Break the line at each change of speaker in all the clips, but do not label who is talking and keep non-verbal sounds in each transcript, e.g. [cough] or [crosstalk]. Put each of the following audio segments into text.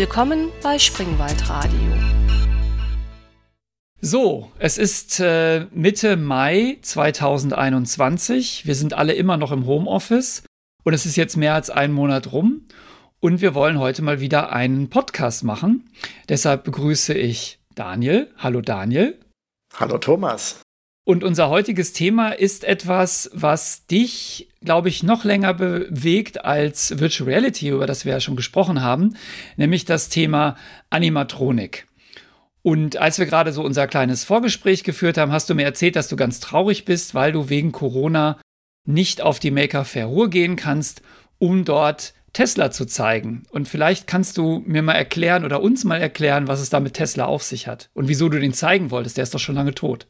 Willkommen bei Springwald Radio.
So, es ist äh, Mitte Mai 2021. Wir sind alle immer noch im Homeoffice und es ist jetzt mehr als ein Monat rum. Und wir wollen heute mal wieder einen Podcast machen. Deshalb begrüße ich Daniel. Hallo Daniel.
Hallo Thomas.
Und unser heutiges Thema ist etwas, was dich, glaube ich, noch länger bewegt als Virtual Reality, über das wir ja schon gesprochen haben, nämlich das Thema Animatronik. Und als wir gerade so unser kleines Vorgespräch geführt haben, hast du mir erzählt, dass du ganz traurig bist, weil du wegen Corona nicht auf die Maker Fair Ruhr gehen kannst, um dort Tesla zu zeigen. Und vielleicht kannst du mir mal erklären oder uns mal erklären, was es da mit Tesla auf sich hat und wieso du den zeigen wolltest. Der ist doch schon lange tot.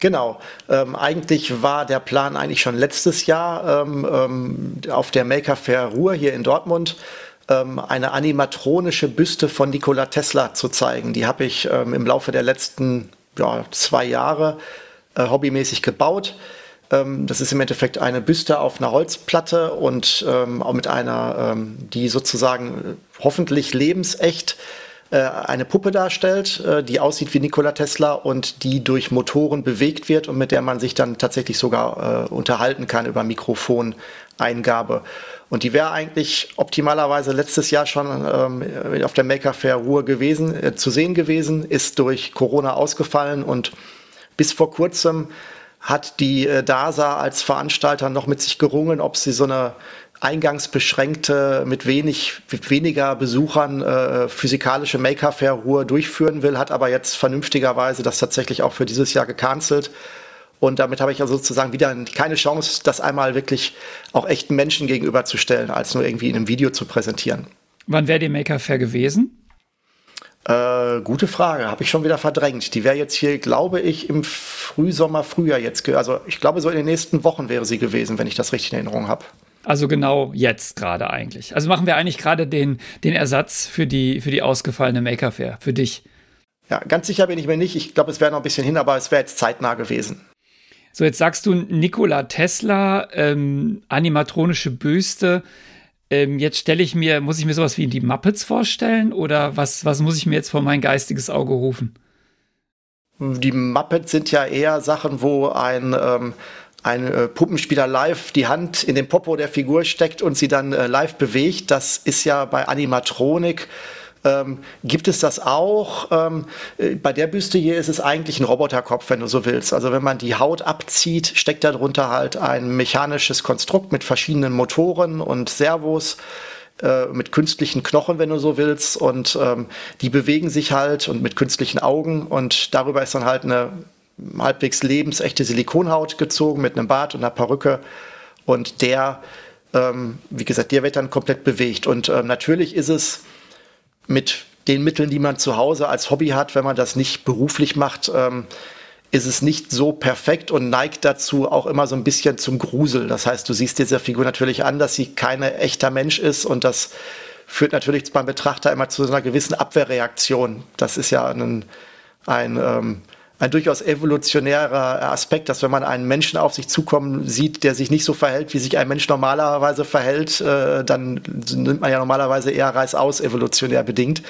Genau. Ähm, eigentlich war der Plan eigentlich schon letztes Jahr ähm, ähm, auf der Maker Fair Ruhr hier in Dortmund ähm, eine animatronische Büste von Nikola Tesla zu zeigen. Die habe ich ähm, im Laufe der letzten ja, zwei Jahre äh, hobbymäßig gebaut. Ähm, das ist im Endeffekt eine Büste auf einer Holzplatte und auch mit einer, die sozusagen äh, hoffentlich lebensecht eine Puppe darstellt, äh, die aussieht wie Nikola Tesla und die durch Motoren bewegt wird und mit der man sich dann tatsächlich sogar äh, unterhalten kann über Mikrofoneingabe. Und die wäre eigentlich optimalerweise letztes Jahr schon ähm, auf der Maker Fair Ruhe gewesen, äh, zu sehen gewesen, ist durch Corona ausgefallen und bis vor kurzem hat die äh, DASA als Veranstalter noch mit sich gerungen, ob sie so eine eingangsbeschränkte, mit wenig, mit weniger Besuchern äh, physikalische Maker Fair Ruhe durchführen will, hat aber jetzt vernünftigerweise das tatsächlich auch für dieses Jahr gecancelt. Und damit habe ich also sozusagen wieder keine Chance, das einmal wirklich auch echten Menschen gegenüberzustellen, als nur irgendwie in einem Video zu präsentieren.
Wann wäre die Maker Fair gewesen?
Äh, gute Frage, habe ich schon wieder verdrängt. Die wäre jetzt hier, glaube ich, im Frühsommer, Frühjahr jetzt. Also ich glaube, so in den nächsten Wochen wäre sie gewesen, wenn ich das richtig in Erinnerung habe.
Also genau jetzt gerade eigentlich. Also machen wir eigentlich gerade den, den Ersatz für die, für die ausgefallene Maker Fair, für dich.
Ja, ganz sicher bin ich mir nicht. Ich glaube, es wäre noch ein bisschen hin, aber es wäre jetzt zeitnah gewesen.
So, jetzt sagst du Nikola Tesla, ähm, animatronische Büste. Ähm, jetzt stelle ich mir, muss ich mir sowas wie die Muppets vorstellen oder was, was muss ich mir jetzt vor mein geistiges Auge rufen?
Die Muppets sind ja eher Sachen, wo ein ähm, ein äh, Puppenspieler live die Hand in den Popo der Figur steckt und sie dann äh, live bewegt. Das ist ja bei Animatronik. Ähm, gibt es das auch? Ähm, äh, bei der Büste hier ist es eigentlich ein Roboterkopf, wenn du so willst. Also wenn man die Haut abzieht, steckt darunter halt ein mechanisches Konstrukt mit verschiedenen Motoren und Servos äh, mit künstlichen Knochen, wenn du so willst. Und ähm, die bewegen sich halt und mit künstlichen Augen. Und darüber ist dann halt eine halbwegs lebensechte Silikonhaut gezogen mit einem Bart und einer Perücke. Und der, ähm, wie gesagt, der wird dann komplett bewegt. Und ähm, natürlich ist es mit den Mitteln, die man zu Hause als Hobby hat, wenn man das nicht beruflich macht, ähm, ist es nicht so perfekt und neigt dazu auch immer so ein bisschen zum Grusel. Das heißt, du siehst dieser Figur natürlich an, dass sie kein echter Mensch ist und das führt natürlich beim Betrachter immer zu einer gewissen Abwehrreaktion. Das ist ja ein, ein ähm, ein durchaus evolutionärer Aspekt, dass wenn man einen Menschen auf sich zukommen sieht, der sich nicht so verhält, wie sich ein Mensch normalerweise verhält, äh, dann nimmt man ja normalerweise eher reißaus evolutionär bedingt.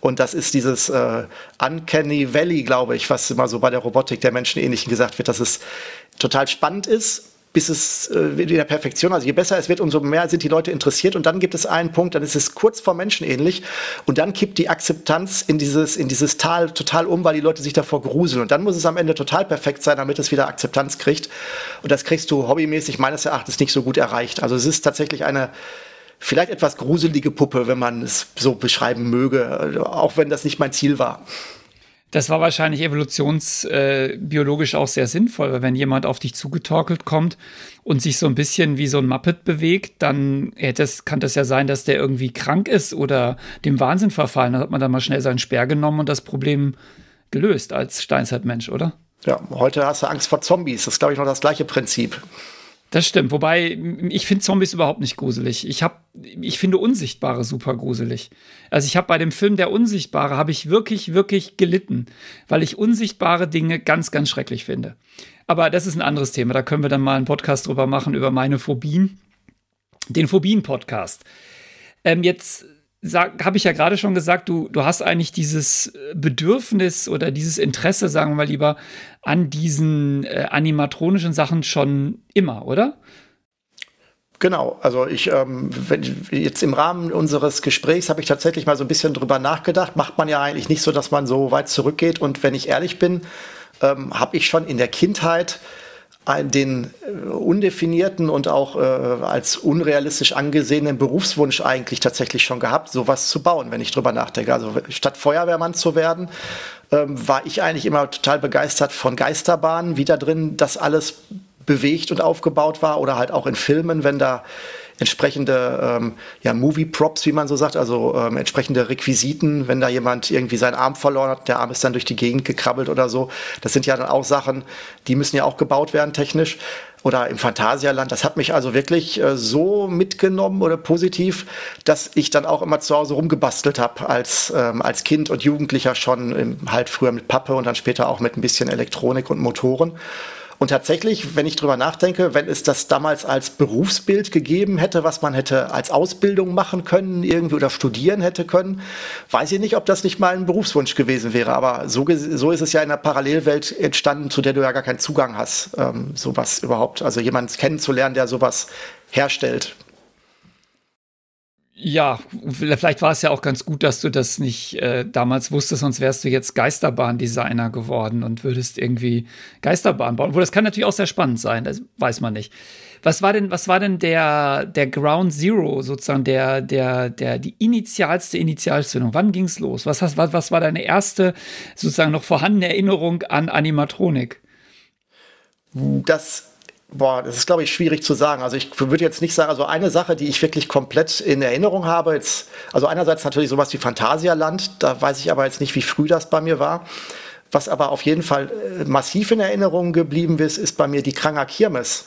Und das ist dieses äh, Uncanny Valley, glaube ich, was immer so bei der Robotik der Menschen ähnlich gesagt wird, dass es total spannend ist, bis es äh, in der Perfektion, also je besser es wird, umso mehr sind die Leute interessiert und dann gibt es einen Punkt, dann ist es kurz vor Menschen ähnlich und dann kippt die Akzeptanz in dieses, in dieses Tal total um, weil die Leute sich davor gruseln und dann muss es am Ende total perfekt sein, damit es wieder Akzeptanz kriegt und das kriegst du hobbymäßig meines Erachtens nicht so gut erreicht. Also es ist tatsächlich eine vielleicht etwas gruselige Puppe, wenn man es so beschreiben möge, auch wenn das nicht mein Ziel war.
Das war wahrscheinlich evolutionsbiologisch äh, auch sehr sinnvoll, weil wenn jemand auf dich zugetorkelt kommt und sich so ein bisschen wie so ein Muppet bewegt, dann das, kann das ja sein, dass der irgendwie krank ist oder dem Wahnsinn verfallen. Dann hat man dann mal schnell seinen Speer genommen und das Problem gelöst als Steinzeitmensch, oder?
Ja, heute hast du Angst vor Zombies. Das ist, glaube ich, noch das gleiche Prinzip.
Das stimmt, wobei ich finde Zombies überhaupt nicht gruselig. Ich habe, ich finde Unsichtbare super gruselig. Also ich habe bei dem Film Der Unsichtbare habe ich wirklich, wirklich gelitten, weil ich unsichtbare Dinge ganz, ganz schrecklich finde. Aber das ist ein anderes Thema. Da können wir dann mal einen Podcast drüber machen über meine Phobien, den Phobien-Podcast. Ähm, jetzt habe ich ja gerade schon gesagt, du, du hast eigentlich dieses Bedürfnis oder dieses Interesse, sagen wir mal lieber, an diesen äh, animatronischen Sachen schon immer, oder?
Genau, also ich, ähm, wenn, jetzt im Rahmen unseres Gesprächs habe ich tatsächlich mal so ein bisschen drüber nachgedacht. Macht man ja eigentlich nicht so, dass man so weit zurückgeht. Und wenn ich ehrlich bin, ähm, habe ich schon in der Kindheit den äh, undefinierten und auch äh, als unrealistisch angesehenen Berufswunsch eigentlich tatsächlich schon gehabt, sowas zu bauen, wenn ich drüber nachdenke. Also statt Feuerwehrmann zu werden, ähm, war ich eigentlich immer total begeistert von Geisterbahnen, wie da drin das alles bewegt und aufgebaut war oder halt auch in Filmen, wenn da entsprechende ähm, ja, Movie-Props, wie man so sagt, also ähm, entsprechende Requisiten, wenn da jemand irgendwie seinen Arm verloren hat, der Arm ist dann durch die Gegend gekrabbelt oder so. Das sind ja dann auch Sachen, die müssen ja auch gebaut werden technisch. Oder im Phantasialand, das hat mich also wirklich äh, so mitgenommen oder positiv, dass ich dann auch immer zu Hause rumgebastelt habe als, ähm, als Kind und Jugendlicher schon im, halt früher mit Pappe und dann später auch mit ein bisschen Elektronik und Motoren. Und tatsächlich, wenn ich drüber nachdenke, wenn es das damals als Berufsbild gegeben hätte, was man hätte als Ausbildung machen können, irgendwie oder studieren hätte können, weiß ich nicht, ob das nicht mal ein Berufswunsch gewesen wäre. Aber so, so ist es ja in einer Parallelwelt entstanden, zu der du ja gar keinen Zugang hast, ähm, sowas überhaupt. Also jemanden kennenzulernen, der sowas herstellt.
Ja, vielleicht war es ja auch ganz gut, dass du das nicht äh, damals wusstest, sonst wärst du jetzt Geisterbahndesigner geworden und würdest irgendwie Geisterbahn bauen. Wo das kann natürlich auch sehr spannend sein, das weiß man nicht. Was war denn, was war denn der, der Ground Zero, sozusagen, der, der, der, die initialste Initialzündung? Wann ging's los? Was, was, was war deine erste, sozusagen, noch vorhandene Erinnerung an Animatronik?
Das Boah, das ist, glaube ich, schwierig zu sagen. Also ich würde jetzt nicht sagen, also eine Sache, die ich wirklich komplett in Erinnerung habe, jetzt, also einerseits natürlich sowas wie Phantasialand, da weiß ich aber jetzt nicht, wie früh das bei mir war. Was aber auf jeden Fall äh, massiv in Erinnerung geblieben ist, ist bei mir die Kranger Kirmes.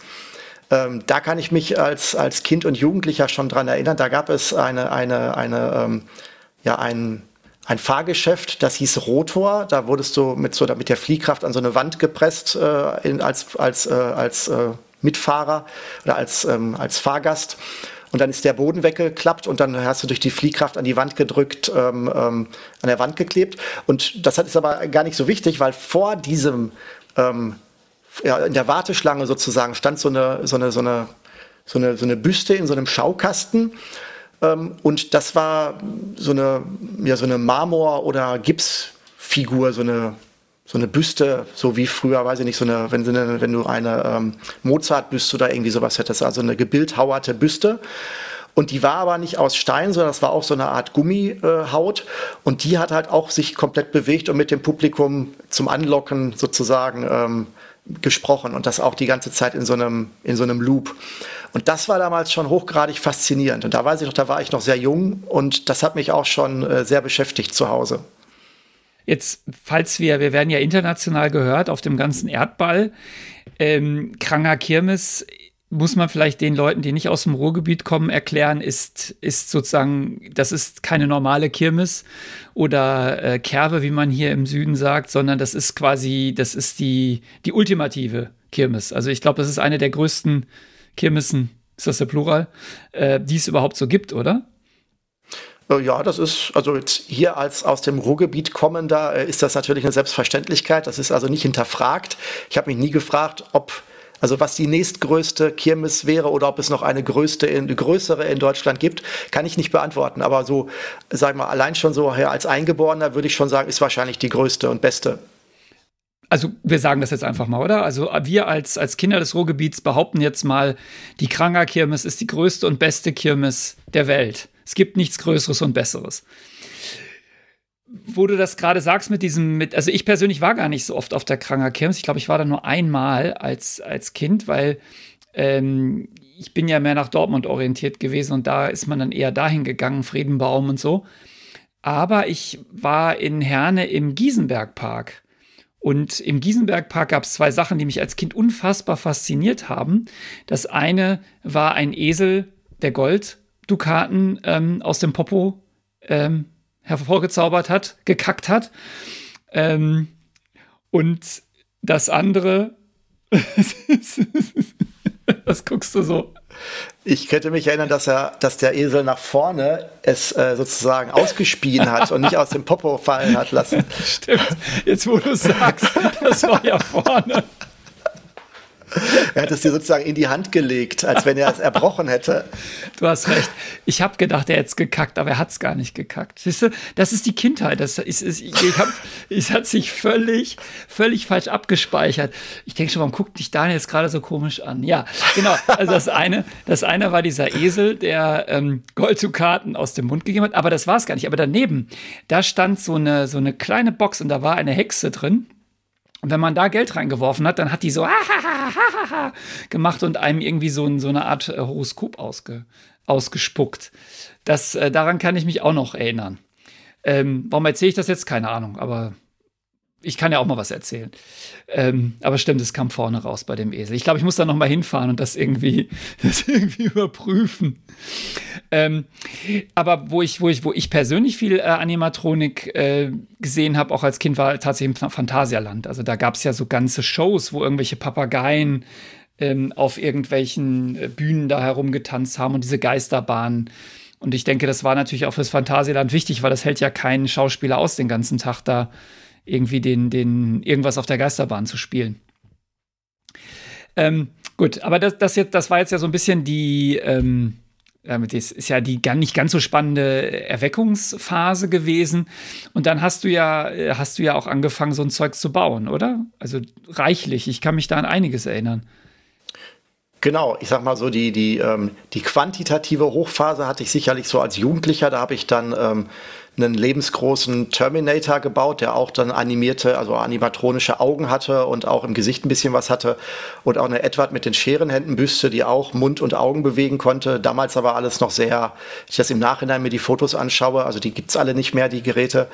Ähm, da kann ich mich als, als Kind und Jugendlicher schon dran erinnern. Da gab es eine, eine, eine, ähm, ja, ein, ein Fahrgeschäft, das hieß Rotor. Da wurdest du mit, so, mit der Fliehkraft an so eine Wand gepresst äh, in, als, als, äh, als äh, Mitfahrer oder als, ähm, als Fahrgast. Und dann ist der Boden weggeklappt und dann hast du durch die Fliehkraft an die Wand gedrückt, ähm, ähm, an der Wand geklebt. Und das ist aber gar nicht so wichtig, weil vor diesem, ähm, ja, in der Warteschlange sozusagen stand so eine, so eine, so eine, so eine, so eine Büste in so einem Schaukasten. Ähm, und das war so eine, ja, so eine Marmor- oder Gipsfigur, so eine, so eine Büste, so wie früher, weiß ich nicht, so eine, wenn, wenn du eine ähm, Mozart-Büste oder irgendwie sowas hättest, also eine gebildhauerte Büste. Und die war aber nicht aus Stein, sondern das war auch so eine Art Gummihaut. Äh, und die hat halt auch sich komplett bewegt und mit dem Publikum zum Anlocken sozusagen ähm, gesprochen. Und das auch die ganze Zeit in so einem, in so einem Loop. Und das war damals schon hochgradig faszinierend. Und da weiß ich noch, da war ich noch sehr jung und das hat mich auch schon äh, sehr beschäftigt zu Hause.
Jetzt, falls wir, wir werden ja international gehört auf dem ganzen Erdball, ähm, Kranger Kirmes muss man vielleicht den Leuten, die nicht aus dem Ruhrgebiet kommen, erklären, ist, ist sozusagen, das ist keine normale Kirmes oder äh, Kerve, wie man hier im Süden sagt, sondern das ist quasi, das ist die, die ultimative Kirmes. Also ich glaube, das ist eine der größten Kirmessen, ist das der Plural, äh, die es überhaupt so gibt, oder?
Äh, ja, das ist, also jetzt hier als aus dem Ruhrgebiet kommender, äh, ist das natürlich eine Selbstverständlichkeit. Das ist also nicht hinterfragt. Ich habe mich nie gefragt, ob, also was die nächstgrößte Kirmes wäre oder ob es noch eine größte, in, größere in Deutschland gibt, kann ich nicht beantworten. Aber so, sag mal, allein schon so ja, als Eingeborener würde ich schon sagen, ist wahrscheinlich die größte und beste
also wir sagen das jetzt einfach mal, oder? Also wir als, als Kinder des Ruhrgebiets behaupten jetzt mal, die Kranger Kirmes ist die größte und beste Kirmes der Welt. Es gibt nichts Größeres und Besseres. Wo du das gerade sagst mit diesem, mit, also ich persönlich war gar nicht so oft auf der Kranger Kirmes. Ich glaube, ich war da nur einmal als, als Kind, weil ähm, ich bin ja mehr nach Dortmund orientiert gewesen und da ist man dann eher dahin gegangen, Friedenbaum und so. Aber ich war in Herne im Giesenbergpark. Und im Giesenbergpark gab es zwei Sachen, die mich als Kind unfassbar fasziniert haben. Das eine war ein Esel, der Golddukaten ähm, aus dem Popo ähm, hervorgezaubert hat, gekackt hat. Ähm, und das andere, [laughs] was guckst du so?
Ich könnte mich erinnern, dass er, dass der Esel nach vorne es äh, sozusagen ausgespien hat und nicht aus dem Popo fallen hat lassen. [laughs]
Stimmt. Jetzt, wo du sagst, das war ja vorne. [laughs]
Er hat es dir sozusagen in die Hand gelegt, als wenn er es erbrochen hätte.
Du hast recht. Ich habe gedacht, er hätte es gekackt, aber er hat es gar nicht gekackt. Siehst du, das ist die Kindheit. Das ist, ist, ich, ich hab, [laughs] es hat sich völlig, völlig falsch abgespeichert. Ich denke schon, warum guckt dich Daniel jetzt gerade so komisch an? Ja, genau. Also das eine, das eine war dieser Esel, der ähm, Golddukaten aus dem Mund gegeben hat, aber das war es gar nicht. Aber daneben, da stand so eine, so eine kleine Box und da war eine Hexe drin. Und wenn man da Geld reingeworfen hat, dann hat die so gemacht und einem irgendwie so, so eine Art äh, Horoskop ausge, ausgespuckt. Das, äh, daran kann ich mich auch noch erinnern. Ähm, warum erzähle ich das jetzt? Keine Ahnung, aber ich kann ja auch mal was erzählen. Ähm, aber stimmt, es kam vorne raus bei dem Esel. Ich glaube, ich muss da noch mal hinfahren und das irgendwie, [laughs] das irgendwie überprüfen. Ähm, aber wo ich, wo ich, wo ich persönlich viel äh, Animatronik äh, gesehen habe, auch als Kind, war tatsächlich im Phantasialand. Also da gab es ja so ganze Shows, wo irgendwelche Papageien ähm, auf irgendwelchen äh, Bühnen da herumgetanzt haben und diese Geisterbahnen. Und ich denke, das war natürlich auch fürs Phantasialand wichtig, weil das hält ja keinen Schauspieler aus, den ganzen Tag da irgendwie den, den, irgendwas auf der Geisterbahn zu spielen. Ähm, gut, aber das, das, jetzt, das war jetzt ja so ein bisschen die, ähm, das ist ja die gar nicht ganz so spannende Erweckungsphase gewesen. Und dann hast du ja, hast du ja auch angefangen, so ein Zeug zu bauen, oder? Also reichlich. Ich kann mich da an einiges erinnern.
Genau, ich sag mal so, die, die, ähm, die quantitative Hochphase hatte ich sicherlich so als Jugendlicher. Da habe ich dann ähm, einen lebensgroßen Terminator gebaut, der auch dann animierte, also animatronische Augen hatte und auch im Gesicht ein bisschen was hatte. Und auch eine Edward mit den Scherenhändenbüste, die auch Mund und Augen bewegen konnte. Damals aber alles noch sehr, ich das im Nachhinein mir die Fotos anschaue, also die gibt's alle nicht mehr, die Geräte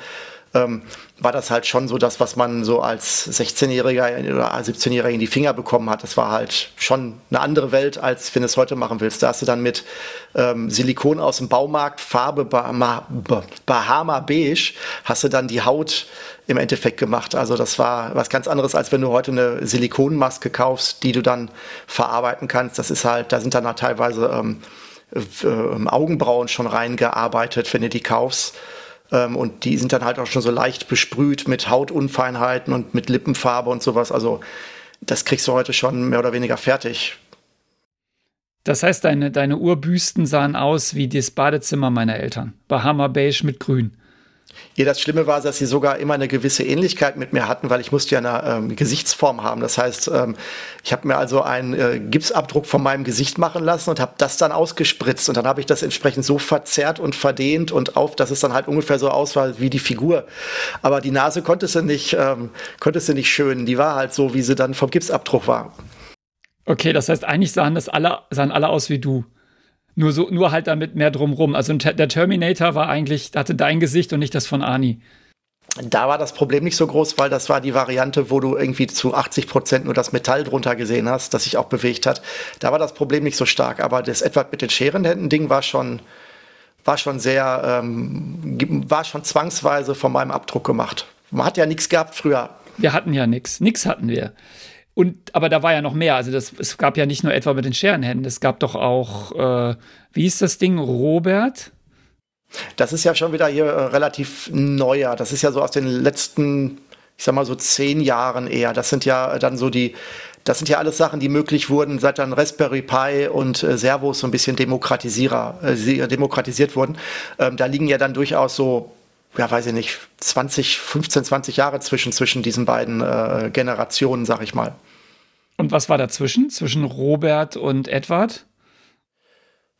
ähm, war das halt schon so das, was man so als 16-Jähriger oder 17-Jähriger in die Finger bekommen hat. Das war halt schon eine andere Welt, als wenn du es heute machen willst. Da hast du dann mit ähm, Silikon aus dem Baumarkt, Farbe Bahama, Bahama Beige, hast du dann die Haut im Endeffekt gemacht. Also das war was ganz anderes, als wenn du heute eine Silikonmaske kaufst, die du dann verarbeiten kannst. Das ist halt, da sind dann halt teilweise ähm, äh, Augenbrauen schon reingearbeitet, wenn du die kaufst. Ähm, und die sind dann halt auch schon so leicht besprüht mit Hautunfeinheiten und mit Lippenfarbe und sowas. Also das kriegst du heute schon mehr oder weniger fertig.
Das heißt, deine, deine Urbüsten sahen aus wie das Badezimmer meiner Eltern. Bahama Beige mit Grün.
Ja, das Schlimme war, dass sie sogar immer eine gewisse Ähnlichkeit mit mir hatten, weil ich musste ja eine ähm, Gesichtsform haben. Das heißt, ähm, ich habe mir also einen äh, Gipsabdruck von meinem Gesicht machen lassen und habe das dann ausgespritzt und dann habe ich das entsprechend so verzerrt und verdehnt und auf, dass es dann halt ungefähr so aussah wie die Figur. Aber die Nase konntest du nicht, ähm, konntest du nicht schön. Die war halt so, wie sie dann vom Gipsabdruck war.
Okay, das heißt, eigentlich sahen das alle, sahen alle aus wie du. Nur, so, nur halt damit mehr drumrum. Also der Terminator war eigentlich, hatte dein Gesicht und nicht das von Ani.
Da war das Problem nicht so groß, weil das war die Variante, wo du irgendwie zu 80 Prozent nur das Metall drunter gesehen hast, das sich auch bewegt hat. Da war das Problem nicht so stark. Aber das Edward mit den Scherenhänden-Ding war schon, war schon sehr, ähm, war schon zwangsweise von meinem Abdruck gemacht. Man hat ja nichts gehabt früher.
Wir hatten ja nichts. Nichts hatten wir. Und, aber da war ja noch mehr. Also das, es gab ja nicht nur etwa mit den Scherenhänden, es gab doch auch, äh, wie ist das Ding, Robert?
Das ist ja schon wieder hier äh, relativ neuer. Das ist ja so aus den letzten, ich sag mal so zehn Jahren eher. Das sind ja dann so die, das sind ja alles Sachen, die möglich wurden, seit dann Raspberry Pi und äh, Servos so ein bisschen Demokratisierer, äh, demokratisiert wurden. Ähm, da liegen ja dann durchaus so ja, weiß ich nicht, 20, 15, 20 Jahre zwischen, zwischen diesen beiden äh, Generationen, sag ich mal.
Und was war dazwischen, zwischen Robert und Edward?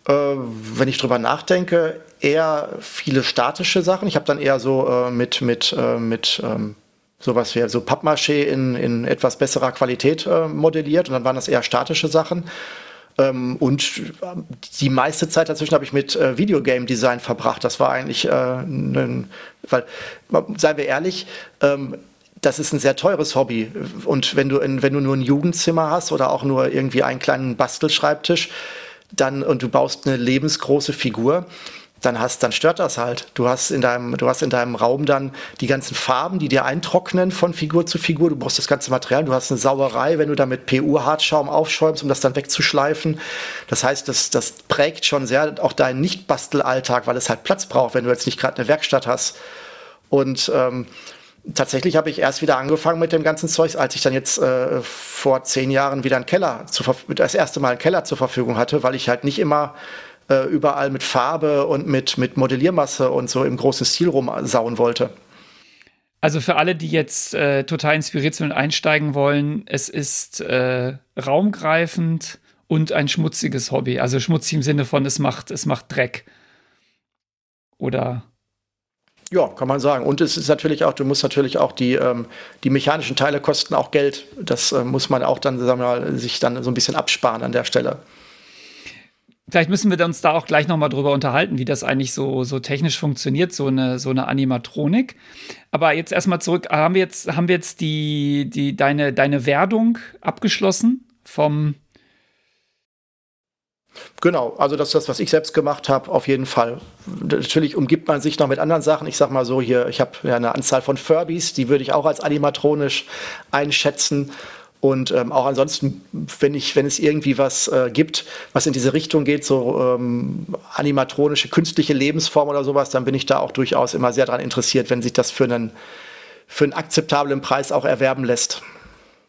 Äh, wenn ich drüber nachdenke, eher viele statische Sachen. Ich habe dann eher so äh, mit, mit, äh, mit ähm, sowas wie so Pappmaché in, in etwas besserer Qualität äh, modelliert und dann waren das eher statische Sachen. Ähm, und die meiste Zeit dazwischen habe ich mit äh, Videogame Design verbracht. Das war eigentlich, äh, ne, weil, seien wir ehrlich, ähm, das ist ein sehr teures Hobby. Und wenn du, in, wenn du nur ein Jugendzimmer hast oder auch nur irgendwie einen kleinen Bastelschreibtisch, dann und du baust eine lebensgroße Figur, dann hast, dann stört das halt. Du hast in deinem, du hast in deinem Raum dann die ganzen Farben, die dir eintrocknen von Figur zu Figur. Du brauchst das ganze Material. Du hast eine Sauerei, wenn du da mit PU-Hartschaum aufschäumst, um das dann wegzuschleifen. Das heißt, das, das prägt schon sehr auch deinen Nicht-Bastelalltag, weil es halt Platz braucht, wenn du jetzt nicht gerade eine Werkstatt hast. Und ähm, tatsächlich habe ich erst wieder angefangen mit dem ganzen Zeug, als ich dann jetzt äh, vor zehn Jahren wieder einen Keller, zu, das erste Mal einen Keller zur Verfügung hatte, weil ich halt nicht immer äh, überall mit Farbe und mit, mit Modelliermasse und so im großen Stil rumsauen wollte.
Also für alle, die jetzt äh, total inspiriert sind und einsteigen wollen, es ist äh, raumgreifend und ein schmutziges Hobby. Also schmutzig im Sinne von, es macht, es macht Dreck. Oder
ja, kann man sagen. Und es ist natürlich auch, du musst natürlich auch die, ähm, die mechanischen Teile kosten auch Geld. Das äh, muss man auch dann, sagen wir mal, sich dann so ein bisschen absparen an der Stelle.
Vielleicht müssen wir uns da auch gleich nochmal drüber unterhalten, wie das eigentlich so, so technisch funktioniert, so eine, so eine Animatronik. Aber jetzt erstmal zurück, haben wir jetzt, haben wir jetzt die, die, deine, deine Werdung abgeschlossen vom
Genau, also das ist das, was ich selbst gemacht habe, auf jeden Fall. Natürlich umgibt man sich noch mit anderen Sachen. Ich sag mal so hier, ich habe ja eine Anzahl von Furbies, die würde ich auch als animatronisch einschätzen. Und ähm, auch ansonsten, wenn, ich, wenn es irgendwie was äh, gibt, was in diese Richtung geht, so ähm, animatronische, künstliche Lebensform oder sowas, dann bin ich da auch durchaus immer sehr daran interessiert, wenn sich das für einen, für einen akzeptablen Preis auch erwerben lässt.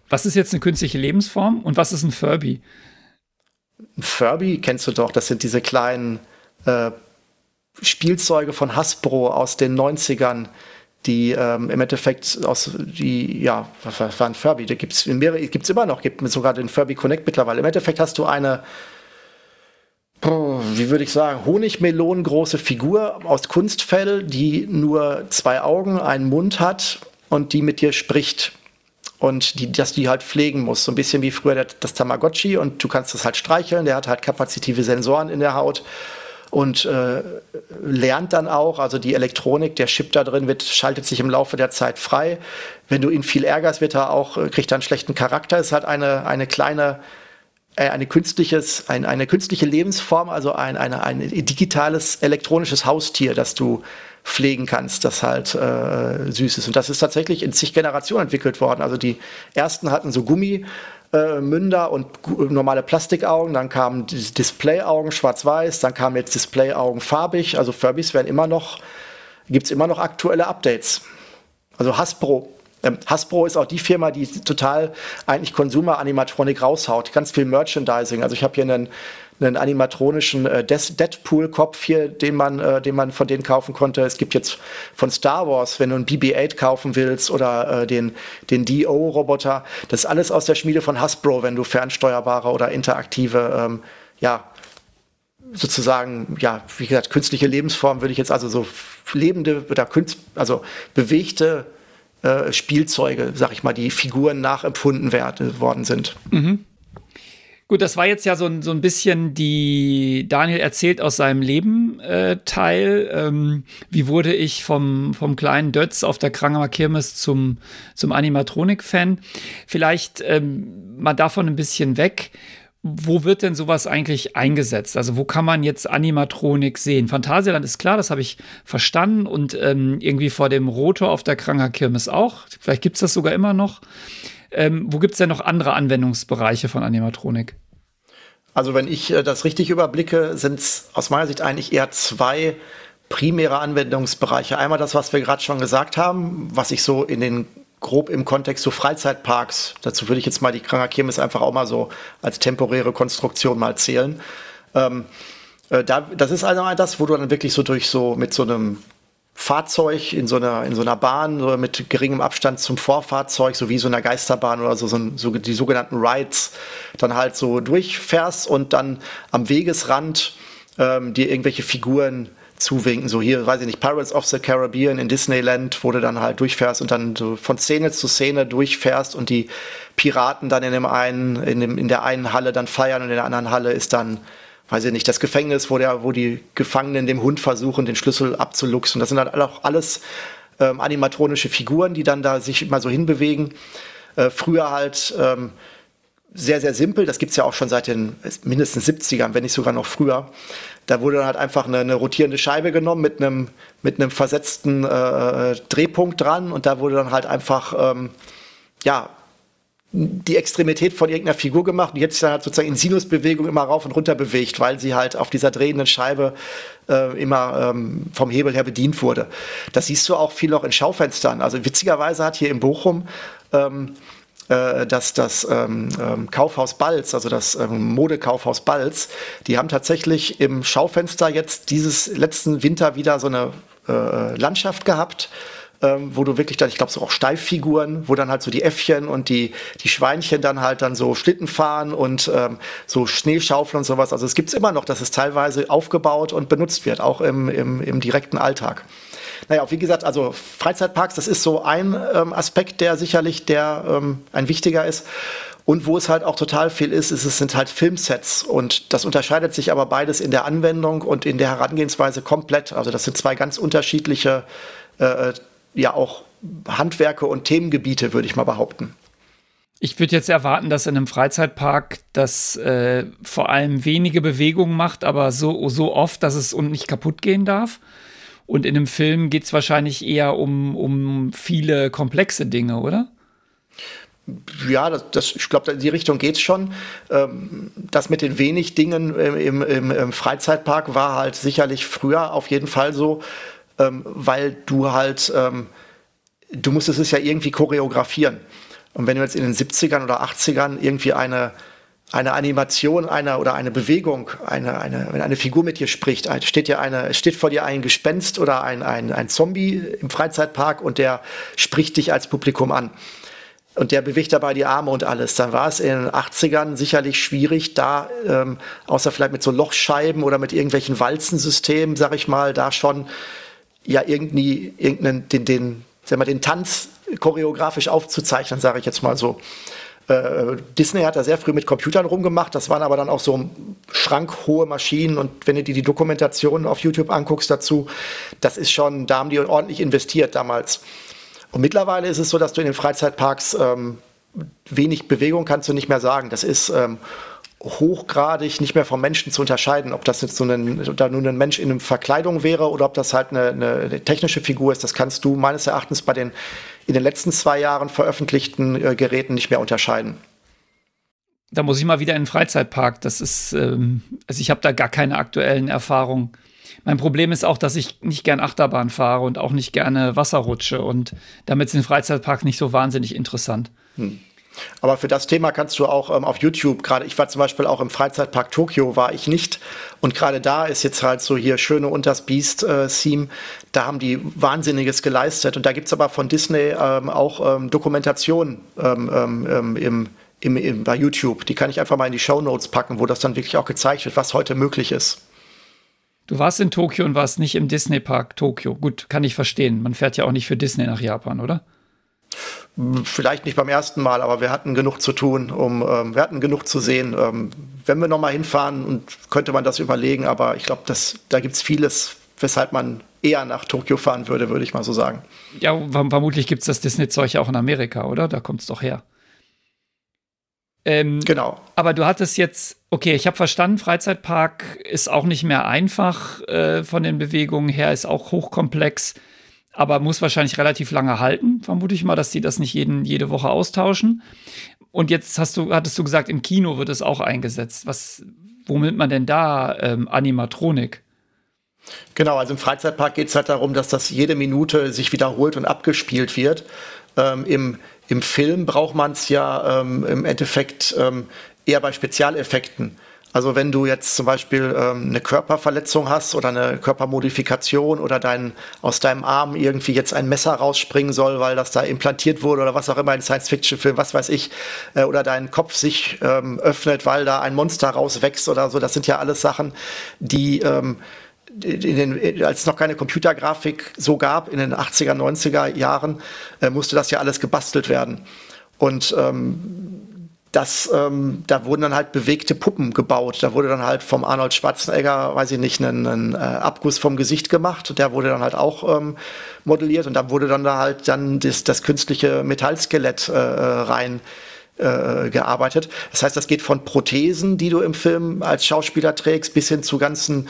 Was ist jetzt eine künstliche Lebensform und was ist ein Furby?
Furby kennst du doch, das sind diese kleinen äh, Spielzeuge von Hasbro aus den 90ern, die ähm, im Endeffekt aus, die, ja, was war ein Furby? Da gibt es gibt's immer noch, gibt sogar den Furby Connect mittlerweile. Im Endeffekt hast du eine, wie würde ich sagen, Honigmelonengroße Figur aus Kunstfell, die nur zwei Augen, einen Mund hat und die mit dir spricht und die, dass die halt pflegen muss. So ein bisschen wie früher das Tamagotchi und du kannst das halt streicheln. Der hat halt kapazitive Sensoren in der Haut und äh, lernt dann auch, also die Elektronik, der Chip da drin wird, schaltet sich im Laufe der Zeit frei. Wenn du ihn viel ärgerst, wird er auch, äh, kriegt er einen schlechten Charakter. Es hat eine, eine kleine, äh, eine künstliches, ein, eine künstliche Lebensform, also ein, eine, ein digitales elektronisches Haustier, das du pflegen kannst, das halt äh, süß ist. Und das ist tatsächlich in zig Generationen entwickelt worden. Also die ersten hatten so Gummimünder äh, und normale Plastikaugen, dann kamen Displayaugen schwarz-weiß, dann kamen jetzt Displayaugen farbig. Also Furbies werden immer noch, gibt es immer noch aktuelle Updates. Also Hasbro ähm, Hasbro ist auch die Firma, die total eigentlich Consumer-Animatronik raushaut. Ganz viel Merchandising. Also ich habe hier einen einen animatronischen äh, Deadpool-Kopf hier, den man, äh, den man von denen kaufen konnte. Es gibt jetzt von Star Wars, wenn du einen BB-8 kaufen willst oder äh, den, den DO-Roboter, das ist alles aus der Schmiede von Hasbro, wenn du fernsteuerbare oder interaktive, ähm, ja, sozusagen, ja, wie gesagt, künstliche Lebensformen würde ich jetzt also so lebende oder künst, also bewegte äh, Spielzeuge, sag ich mal, die Figuren nachempfunden werden, worden sind. Mhm.
Gut, das war jetzt ja so ein, so ein bisschen die Daniel erzählt aus seinem Leben äh, Teil. Ähm, wie wurde ich vom, vom kleinen Dötz auf der Krangemer Kirmes zum, zum Animatronik-Fan? Vielleicht ähm, mal davon ein bisschen weg. Wo wird denn sowas eigentlich eingesetzt? Also wo kann man jetzt Animatronik sehen? Phantasialand ist klar, das habe ich verstanden und ähm, irgendwie vor dem Rotor auf der Kranger Kirmes auch. Vielleicht gibt es das sogar immer noch. Ähm, wo gibt es denn noch andere Anwendungsbereiche von Animatronik?
Also wenn ich äh, das richtig überblicke, sind es aus meiner Sicht eigentlich eher zwei primäre Anwendungsbereiche. Einmal das, was wir gerade schon gesagt haben, was ich so in den grob im Kontext so Freizeitparks, dazu würde ich jetzt mal die Kranger Kirmes einfach auch mal so als temporäre Konstruktion mal zählen. Ähm, äh, da, das ist also das, wo du dann wirklich so durch so mit so einem Fahrzeug in so einer, in so einer Bahn so mit geringem Abstand zum Vorfahrzeug, so wie so einer Geisterbahn oder so, so, so die sogenannten Rides, dann halt so durchfährst und dann am Wegesrand ähm, dir irgendwelche Figuren zuwinken. So hier, weiß ich nicht, Pirates of the Caribbean in Disneyland, wo du dann halt durchfährst und dann so von Szene zu Szene durchfährst und die Piraten dann in dem einen, in, dem, in der einen Halle dann feiern und in der anderen Halle ist dann weiß ich nicht, das Gefängnis, wo, der, wo die Gefangenen dem Hund versuchen, den Schlüssel abzuluxen. Das sind halt auch alles ähm, animatronische Figuren, die dann da sich immer so hinbewegen. Äh, früher halt ähm, sehr, sehr simpel. Das gibt es ja auch schon seit den mindestens 70ern, wenn nicht sogar noch früher. Da wurde dann halt einfach eine, eine rotierende Scheibe genommen mit einem, mit einem versetzten äh, Drehpunkt dran und da wurde dann halt einfach ähm, ja, die Extremität von irgendeiner Figur gemacht und jetzt dann halt sozusagen in Sinusbewegung immer rauf und runter bewegt, weil sie halt auf dieser drehenden Scheibe äh, immer ähm, vom Hebel her bedient wurde. Das siehst du auch viel noch in Schaufenstern. Also witzigerweise hat hier in Bochum ähm, äh, dass das ähm, ähm, Kaufhaus Balz, also das ähm, Modekaufhaus Balz, die haben tatsächlich im Schaufenster jetzt dieses letzten Winter wieder so eine äh, Landschaft gehabt ähm, wo du wirklich dann, ich glaube, so auch Steiffiguren, wo dann halt so die Äffchen und die, die Schweinchen dann halt dann so Schlitten fahren und ähm, so Schneeschaufeln und sowas. Also es gibt es immer noch, dass es teilweise aufgebaut und benutzt wird, auch im, im, im direkten Alltag. Naja, wie gesagt, also Freizeitparks, das ist so ein ähm, Aspekt, der sicherlich der ähm, ein wichtiger ist. Und wo es halt auch total viel ist, ist, es sind halt Filmsets. Und das unterscheidet sich aber beides in der Anwendung und in der Herangehensweise komplett. Also das sind zwei ganz unterschiedliche äh, ja auch Handwerke und Themengebiete, würde ich mal behaupten.
Ich würde jetzt erwarten, dass in einem Freizeitpark das äh, vor allem wenige Bewegungen macht, aber so, so oft, dass es nicht kaputt gehen darf. Und in einem Film geht es wahrscheinlich eher um, um viele komplexe Dinge, oder?
Ja, das, das ich glaube, in die Richtung geht es schon. Ähm, das mit den wenig Dingen im, im, im Freizeitpark war halt sicherlich früher auf jeden Fall so ähm, weil du halt, ähm, du musstest es ja irgendwie choreografieren. Und wenn du jetzt in den 70ern oder 80ern irgendwie eine, eine Animation einer oder eine Bewegung, eine, eine, wenn eine Figur mit dir spricht, steht dir eine, steht vor dir ein Gespenst oder ein, ein, ein Zombie im Freizeitpark und der spricht dich als Publikum an. Und der bewegt dabei die Arme und alles. Dann war es in den 80ern sicherlich schwierig, da, ähm, außer vielleicht mit so Lochscheiben oder mit irgendwelchen Walzensystemen, sag ich mal, da schon ja irgendwie irgendeinen, den, den, sag mal, den Tanz choreografisch aufzuzeichnen, sage ich jetzt mal so. Äh, Disney hat da sehr früh mit Computern rumgemacht, das waren aber dann auch so schrankhohe Maschinen und wenn du dir die Dokumentation auf YouTube anguckst dazu, das ist schon, da haben die ordentlich investiert damals. Und mittlerweile ist es so, dass du in den Freizeitparks ähm, wenig Bewegung kannst du nicht mehr sagen. Das ist ähm, hochgradig nicht mehr vom Menschen zu unterscheiden, ob das jetzt so ein, da nun ein Mensch in einer Verkleidung wäre oder ob das halt eine, eine, technische Figur ist. Das kannst du meines Erachtens bei den in den letzten zwei Jahren veröffentlichten äh, Geräten nicht mehr unterscheiden.
Da muss ich mal wieder in den Freizeitpark. Das ist, ähm, also ich habe da gar keine aktuellen Erfahrungen. Mein Problem ist auch, dass ich nicht gern Achterbahn fahre und auch nicht gerne Wasser rutsche und damit sind Freizeitparks nicht so wahnsinnig interessant. Hm.
Aber für das Thema kannst du auch ähm, auf YouTube, gerade ich war zum Beispiel auch im Freizeitpark Tokio, war ich nicht. Und gerade da ist jetzt halt so hier schöne Unters Beast-Theme. Äh, da haben die Wahnsinniges geleistet. Und da gibt es aber von Disney ähm, auch ähm, Dokumentationen ähm, ähm, ähm, im, im, im, bei YouTube. Die kann ich einfach mal in die Show Notes packen, wo das dann wirklich auch gezeigt wird, was heute möglich ist.
Du warst in Tokio und warst nicht im Disney Park Tokio. Gut, kann ich verstehen. Man fährt ja auch nicht für Disney nach Japan, oder?
Vielleicht nicht beim ersten Mal, aber wir hatten genug zu tun, um ähm, wir hatten genug zu sehen. Ähm, wenn wir nochmal hinfahren, und könnte man das überlegen, aber ich glaube, da gibt es vieles, weshalb man eher nach Tokio fahren würde, würde ich mal so sagen.
Ja, vermutlich gibt es das Disney-Zeug auch in Amerika, oder? Da kommt es doch her. Ähm, genau. Aber du hattest jetzt, okay, ich habe verstanden, Freizeitpark ist auch nicht mehr einfach äh, von den Bewegungen her, ist auch hochkomplex aber muss wahrscheinlich relativ lange halten, vermute ich mal, dass die das nicht jeden, jede Woche austauschen. Und jetzt hast du, hattest du gesagt, im Kino wird es auch eingesetzt. Was, womit man denn da ähm, Animatronik?
Genau, also im Freizeitpark geht es halt darum, dass das jede Minute sich wiederholt und abgespielt wird. Ähm, im, Im Film braucht man es ja ähm, im Endeffekt ähm, eher bei Spezialeffekten. Also wenn du jetzt zum Beispiel ähm, eine Körperverletzung hast oder eine Körpermodifikation oder dein, aus deinem Arm irgendwie jetzt ein Messer rausspringen soll, weil das da implantiert wurde oder was auch immer, ein Science-Fiction-Film, was weiß ich, äh, oder dein Kopf sich ähm, öffnet, weil da ein Monster rauswächst oder so, das sind ja alles Sachen, die ähm, den, als es noch keine Computergrafik so gab, in den 80er, 90er Jahren, äh, musste das ja alles gebastelt werden. Und ähm, das, ähm, da wurden dann halt bewegte Puppen gebaut. Da wurde dann halt vom Arnold Schwarzenegger, weiß ich nicht, einen, einen äh, Abguss vom Gesicht gemacht. Der wurde dann halt auch ähm, modelliert und da wurde dann da halt dann das, das künstliche Metallskelett äh, rein äh, gearbeitet. Das heißt, das geht von Prothesen, die du im Film als Schauspieler trägst, bis hin zu ganzen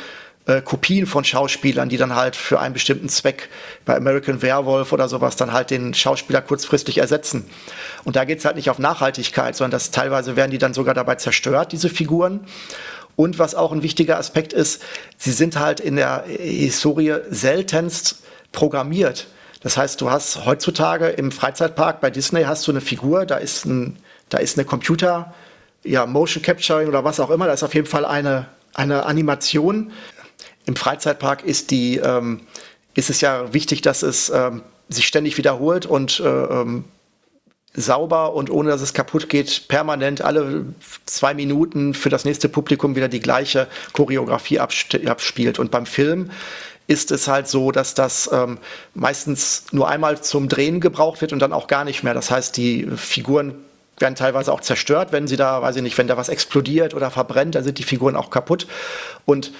äh, Kopien von Schauspielern, die dann halt für einen bestimmten Zweck bei American Werewolf oder sowas dann halt den Schauspieler kurzfristig ersetzen. Und da geht es halt nicht auf Nachhaltigkeit, sondern das teilweise werden die dann sogar dabei zerstört, diese Figuren. Und was auch ein wichtiger Aspekt ist, sie sind halt in der Historie seltenst programmiert. Das heißt, du hast heutzutage im Freizeitpark bei Disney hast du eine Figur, da ist ein, da ist eine Computer, ja, Motion Capturing oder was auch immer, da ist auf jeden Fall eine, eine Animation im Freizeitpark ist die, ähm, ist es ja wichtig, dass es ähm, sich ständig wiederholt und äh, ähm, sauber und ohne dass es kaputt geht, permanent alle zwei Minuten für das nächste Publikum wieder die gleiche Choreografie abspielt. Und beim Film ist es halt so, dass das ähm, meistens nur einmal zum Drehen gebraucht wird und dann auch gar nicht mehr. Das heißt, die Figuren werden teilweise auch zerstört, wenn sie da, weiß ich nicht, wenn da was explodiert oder verbrennt, dann sind die Figuren auch kaputt. Und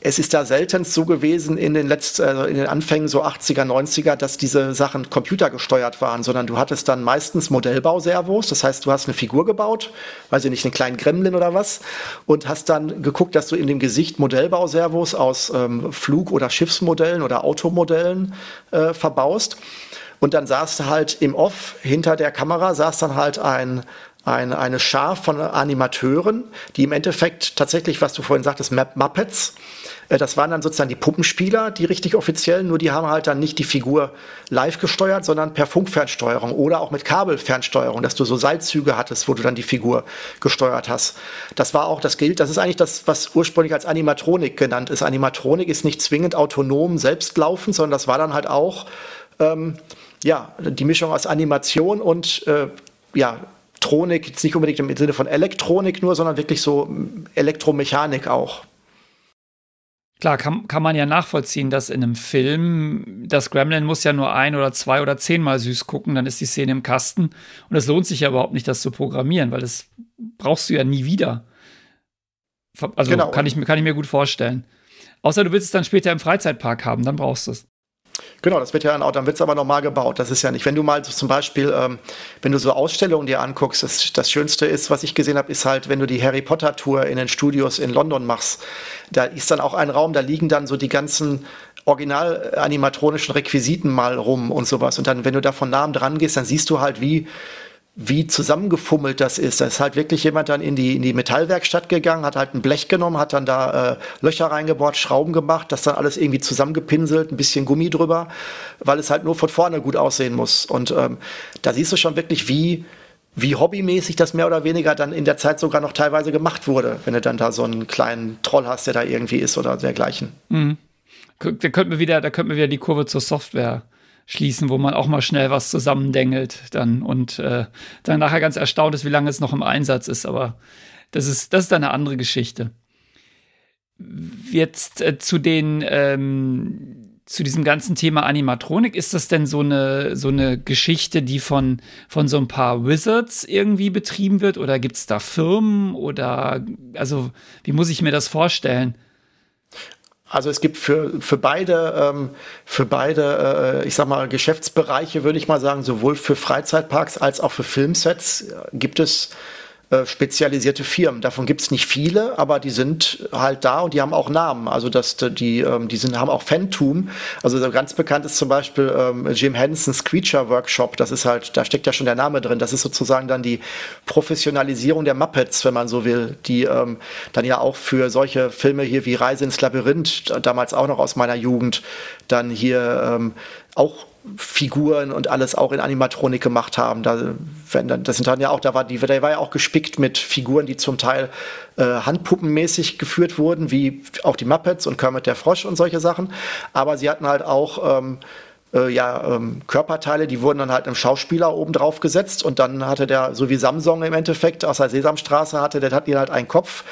es ist da selten so gewesen in den letzten, also in den Anfängen so 80er, 90er, dass diese Sachen computergesteuert waren, sondern du hattest dann meistens Modellbauservos. Das heißt, du hast eine Figur gebaut, weiß ich nicht, einen kleinen Gremlin oder was, und hast dann geguckt, dass du in dem Gesicht Modellbauservos aus ähm, Flug- oder Schiffsmodellen oder Automodellen äh, verbaust. Und dann saß halt im Off hinter der Kamera, saß dann halt ein ein, eine Schar von Animateuren, die im Endeffekt tatsächlich, was du vorhin sagtest, Map Muppets, äh, das waren dann sozusagen die Puppenspieler, die richtig offiziellen, nur die haben halt dann nicht die Figur live gesteuert, sondern per Funkfernsteuerung oder auch mit Kabelfernsteuerung, dass du so Seilzüge hattest, wo du dann die Figur gesteuert hast. Das war auch, das gilt, das ist eigentlich das, was ursprünglich als Animatronik genannt ist. Animatronik ist nicht zwingend autonom selbstlaufend, sondern das war dann halt auch ähm, ja, die Mischung aus Animation und äh, ja, Tronik, jetzt nicht unbedingt im Sinne von Elektronik nur, sondern wirklich so Elektromechanik auch.
Klar, kann, kann man ja nachvollziehen, dass in einem Film das Gremlin muss ja nur ein oder zwei oder zehnmal süß gucken, dann ist die Szene im Kasten. Und es lohnt sich ja überhaupt nicht, das zu programmieren, weil das brauchst du ja nie wieder. Also genau. kann, ich, kann ich mir gut vorstellen. Außer du willst es dann später im Freizeitpark haben, dann brauchst du es.
Genau, das wird ja dann auch, dann wird es aber normal gebaut. Das ist ja nicht, wenn du mal so zum Beispiel, ähm, wenn du so Ausstellungen dir anguckst, das, das Schönste ist, was ich gesehen habe, ist halt, wenn du die Harry Potter Tour in den Studios in London machst, da ist dann auch ein Raum, da liegen dann so die ganzen original animatronischen Requisiten mal rum und sowas. Und dann, wenn du da von nahem dran gehst, dann siehst du halt, wie wie zusammengefummelt das ist. Da ist halt wirklich jemand dann in die, in die Metallwerkstatt gegangen, hat halt ein Blech genommen, hat dann da äh, Löcher reingebohrt, Schrauben gemacht, das dann alles irgendwie zusammengepinselt, ein bisschen Gummi drüber, weil es halt nur von vorne gut aussehen muss. Und ähm, da siehst du schon wirklich, wie, wie hobbymäßig das mehr oder weniger dann in der Zeit sogar noch teilweise gemacht wurde, wenn du dann da so einen kleinen Troll hast, der da irgendwie ist oder dergleichen. Mhm.
Da könnten wir wieder, da könnten wir wieder die Kurve zur Software schließen, wo man auch mal schnell was zusammendengelt dann und äh, dann nachher ganz erstaunt ist, wie lange es noch im Einsatz ist. Aber das ist, das ist eine andere Geschichte. Jetzt äh, zu den ähm, zu diesem ganzen Thema Animatronik, ist das denn so eine, so eine Geschichte, die von, von so ein paar Wizards irgendwie betrieben wird? Oder gibt es da Firmen? Oder also, wie muss ich mir das vorstellen?
Also es gibt für, für beide, ähm, für beide, äh, ich sag mal, Geschäftsbereiche, würde ich mal sagen, sowohl für Freizeitparks als auch für Filmsets äh, gibt es äh, spezialisierte Firmen. Davon gibt es nicht viele, aber die sind halt da und die haben auch Namen. Also das, die, ähm, die sind, haben auch Fantum. Also ganz bekannt ist zum Beispiel ähm, Jim Hensons Creature Workshop. Das ist halt, da steckt ja schon der Name drin. Das ist sozusagen dann die Professionalisierung der Muppets, wenn man so will, die ähm, dann ja auch für solche Filme hier wie Reise ins Labyrinth, damals auch noch aus meiner Jugend, dann hier ähm, auch Figuren und alles auch in Animatronik gemacht haben. Da, wenn, das sind dann ja auch, da war die, der war ja auch gespickt mit Figuren, die zum Teil äh, handpuppenmäßig geführt wurden, wie auch die Muppets und Kermit der Frosch und solche Sachen. Aber sie hatten halt auch ähm, äh, ja, ähm, Körperteile, die wurden dann halt einem Schauspieler oben drauf gesetzt und dann hatte der, so wie Samsung im Endeffekt aus der Sesamstraße hatte, der hat ihn halt einen Kopf,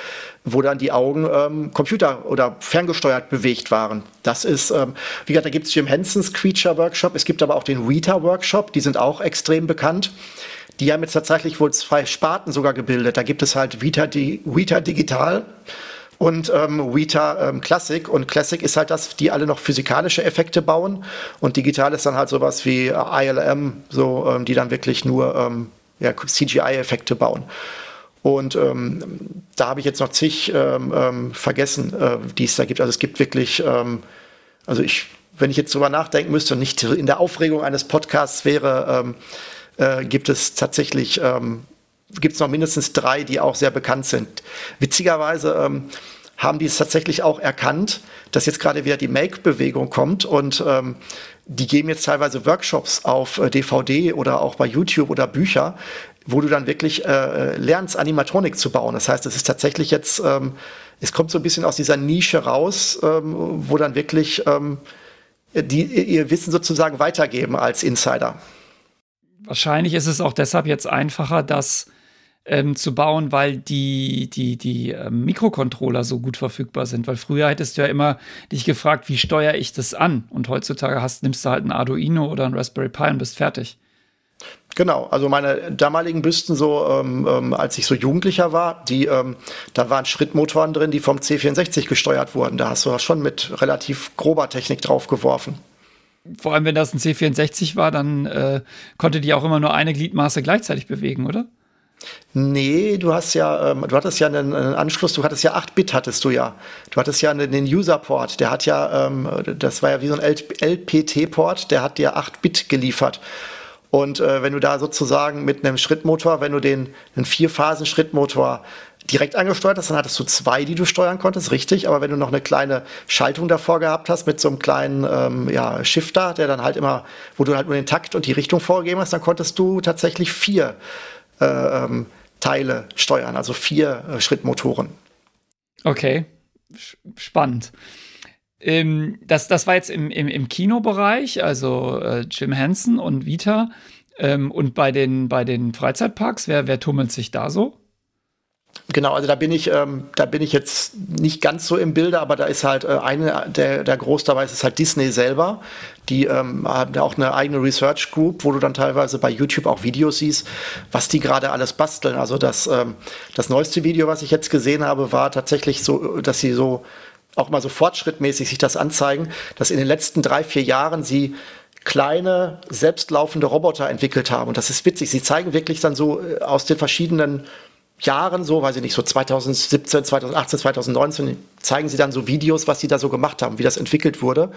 wo dann die Augen ähm, Computer- oder ferngesteuert bewegt waren. Das ist, ähm, wie gesagt, da gibt es Jim Hensons Creature Workshop, es gibt aber auch den Rita Workshop, die sind auch extrem bekannt. Die haben jetzt tatsächlich wohl zwei Sparten sogar gebildet. Da gibt es halt Vita, Di Vita Digital und ähm, Weta ähm, Classic. Und Classic ist halt das, die alle noch physikalische Effekte bauen. Und digital ist dann halt sowas wie ILM, so, ähm, die dann wirklich nur ähm, ja, CGI-Effekte bauen. Und ähm, da habe ich jetzt noch zig ähm, vergessen, äh, die es da gibt. Also es gibt wirklich, also ich, wenn ich jetzt drüber nachdenken müsste und nicht in der Aufregung eines Podcasts wäre, äh, gibt es tatsächlich, ähm, gibt es noch mindestens drei, die auch sehr bekannt sind. Witzigerweise ähm, haben die es tatsächlich auch erkannt, dass jetzt gerade wieder die Make-Bewegung kommt und ähm, die geben jetzt teilweise Workshops auf äh, DVD oder auch bei YouTube oder Bücher, wo du dann wirklich äh, lernst, Animatronik zu bauen. Das heißt, es ist tatsächlich jetzt, ähm, es kommt so ein bisschen aus dieser Nische raus, ähm, wo dann wirklich ähm, die ihr Wissen sozusagen weitergeben als Insider.
Wahrscheinlich ist es auch deshalb jetzt einfacher, das ähm, zu bauen, weil die, die, die äh, Mikrocontroller so gut verfügbar sind. Weil früher hättest du ja immer dich gefragt, wie steuere ich das an? Und heutzutage hast, nimmst du halt ein Arduino oder ein Raspberry Pi und bist fertig.
Genau, also meine damaligen Büsten so, ähm, ähm, als ich so Jugendlicher war, die, ähm, da waren Schrittmotoren drin, die vom C64 gesteuert wurden. Da hast du schon mit relativ grober Technik drauf geworfen.
Vor allem, wenn das ein C64 war, dann äh, konnte die auch immer nur eine Gliedmaße gleichzeitig bewegen, oder?
Nee, du hast ja, ähm, du hattest ja einen, einen, Anschluss, du hattest ja 8-Bit hattest du ja. Du hattest ja einen, einen User-Port, der hat ja, ähm, das war ja wie so ein LPT-Port, der hat dir 8-Bit geliefert. Und äh, wenn du da sozusagen mit einem Schrittmotor, wenn du den einen Vierphasen-Schrittmotor direkt angesteuert hast, dann hattest du zwei, die du steuern konntest, richtig. Aber wenn du noch eine kleine Schaltung davor gehabt hast mit so einem kleinen ähm, ja, Shifter, der dann halt immer, wo du halt nur den Takt und die Richtung vorgegeben hast, dann konntest du tatsächlich vier ähm, Teile steuern, also vier äh, Schrittmotoren.
Okay, spannend. Ähm, das, das war jetzt im, im, im Kinobereich, also äh, Jim Henson und Vita. Ähm, und bei den, bei den Freizeitparks, wer, wer tummelt sich da so?
Genau, also da bin ich, ähm, da bin ich jetzt nicht ganz so im Bilde, aber da ist halt äh, eine der, der groß dabei ist, ist halt Disney selber. Die ähm, haben auch eine eigene Research Group, wo du dann teilweise bei YouTube auch Videos siehst, was die gerade alles basteln. Also das, ähm, das neueste Video, was ich jetzt gesehen habe, war tatsächlich so, dass sie so auch mal so fortschrittmäßig sich das anzeigen, dass in den letzten drei, vier Jahren sie kleine, selbstlaufende Roboter entwickelt haben. Und das ist witzig. Sie zeigen wirklich dann so äh, aus den verschiedenen Jahren, so, weiß ich nicht, so 2017, 2018, 2019, zeigen sie dann so Videos, was sie da so gemacht haben, wie das entwickelt wurde.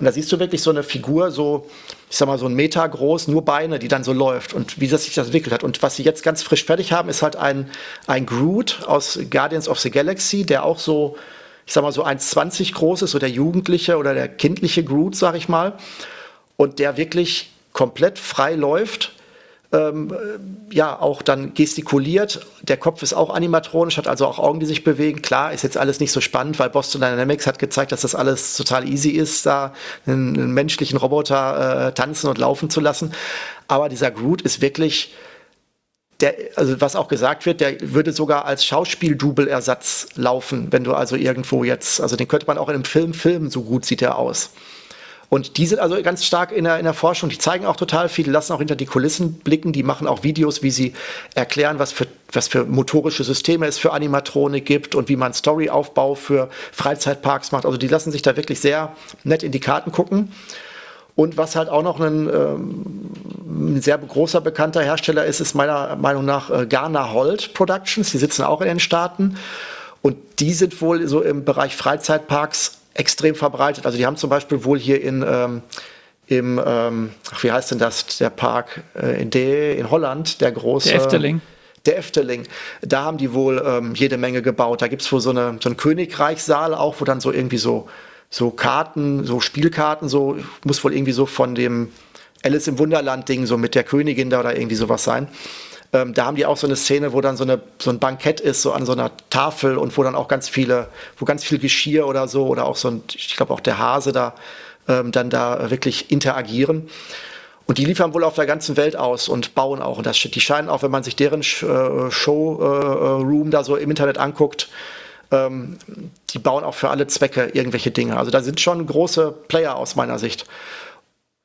Und da siehst du wirklich so eine Figur, so, ich sag mal, so ein Meter groß, nur Beine, die dann so läuft und wie das sich das entwickelt hat. Und was sie jetzt ganz frisch fertig haben, ist halt ein, ein Groot aus Guardians of the Galaxy, der auch so, ich sag mal, so 1,20 groß ist, so der jugendliche oder der kindliche Groot, sag ich mal. Und der wirklich komplett frei läuft ähm, äh, ja auch dann gestikuliert. Der Kopf ist auch animatronisch, hat also auch Augen, die sich bewegen. Klar, ist jetzt alles nicht so spannend, weil Boston Dynamics hat gezeigt, dass das alles total easy ist, da einen, einen menschlichen Roboter äh, tanzen und laufen zu lassen. Aber dieser Groot ist wirklich der, also was auch gesagt wird, der würde sogar als Schauspieldouble-Ersatz laufen, wenn du also irgendwo jetzt, also den könnte man auch in einem Film filmen, so gut sieht er aus. Und die sind also ganz stark in der, in der Forschung. Die zeigen auch total viel, lassen auch hinter die Kulissen blicken. Die machen auch Videos, wie sie erklären, was für, was für motorische Systeme es für Animatronik gibt und wie man Storyaufbau für Freizeitparks macht. Also die lassen sich da wirklich sehr nett in die Karten gucken. Und was halt auch noch ein, ähm, ein, sehr großer bekannter Hersteller ist, ist meiner Meinung nach äh, Ghana Holt Productions. Die sitzen auch in den Staaten. Und die sind wohl so im Bereich Freizeitparks extrem verbreitet. Also die haben zum Beispiel wohl hier in ähm, im, ähm, ach, wie heißt denn das, der Park äh, in, De, in Holland, der große.
Der Efteling.
Der Efteling. Da haben die wohl ähm, jede Menge gebaut. Da gibt es wohl so, eine, so einen Königreichssaal auch, wo dann so irgendwie so, so Karten, so Spielkarten, so, muss wohl irgendwie so von dem Alice im Wunderland-Ding, so mit der Königin da oder irgendwie sowas sein. Ähm, da haben die auch so eine Szene, wo dann so, eine, so ein Bankett ist, so an so einer Tafel und wo dann auch ganz viele, wo ganz viel Geschirr oder so oder auch so ein, ich glaube auch der Hase da ähm, dann da wirklich interagieren. Und die liefern wohl auf der ganzen Welt aus und bauen auch. Und das, die scheinen auch, wenn man sich deren äh, Showroom äh, da so im Internet anguckt, ähm, die bauen auch für alle Zwecke irgendwelche Dinge. Also da sind schon große Player aus meiner Sicht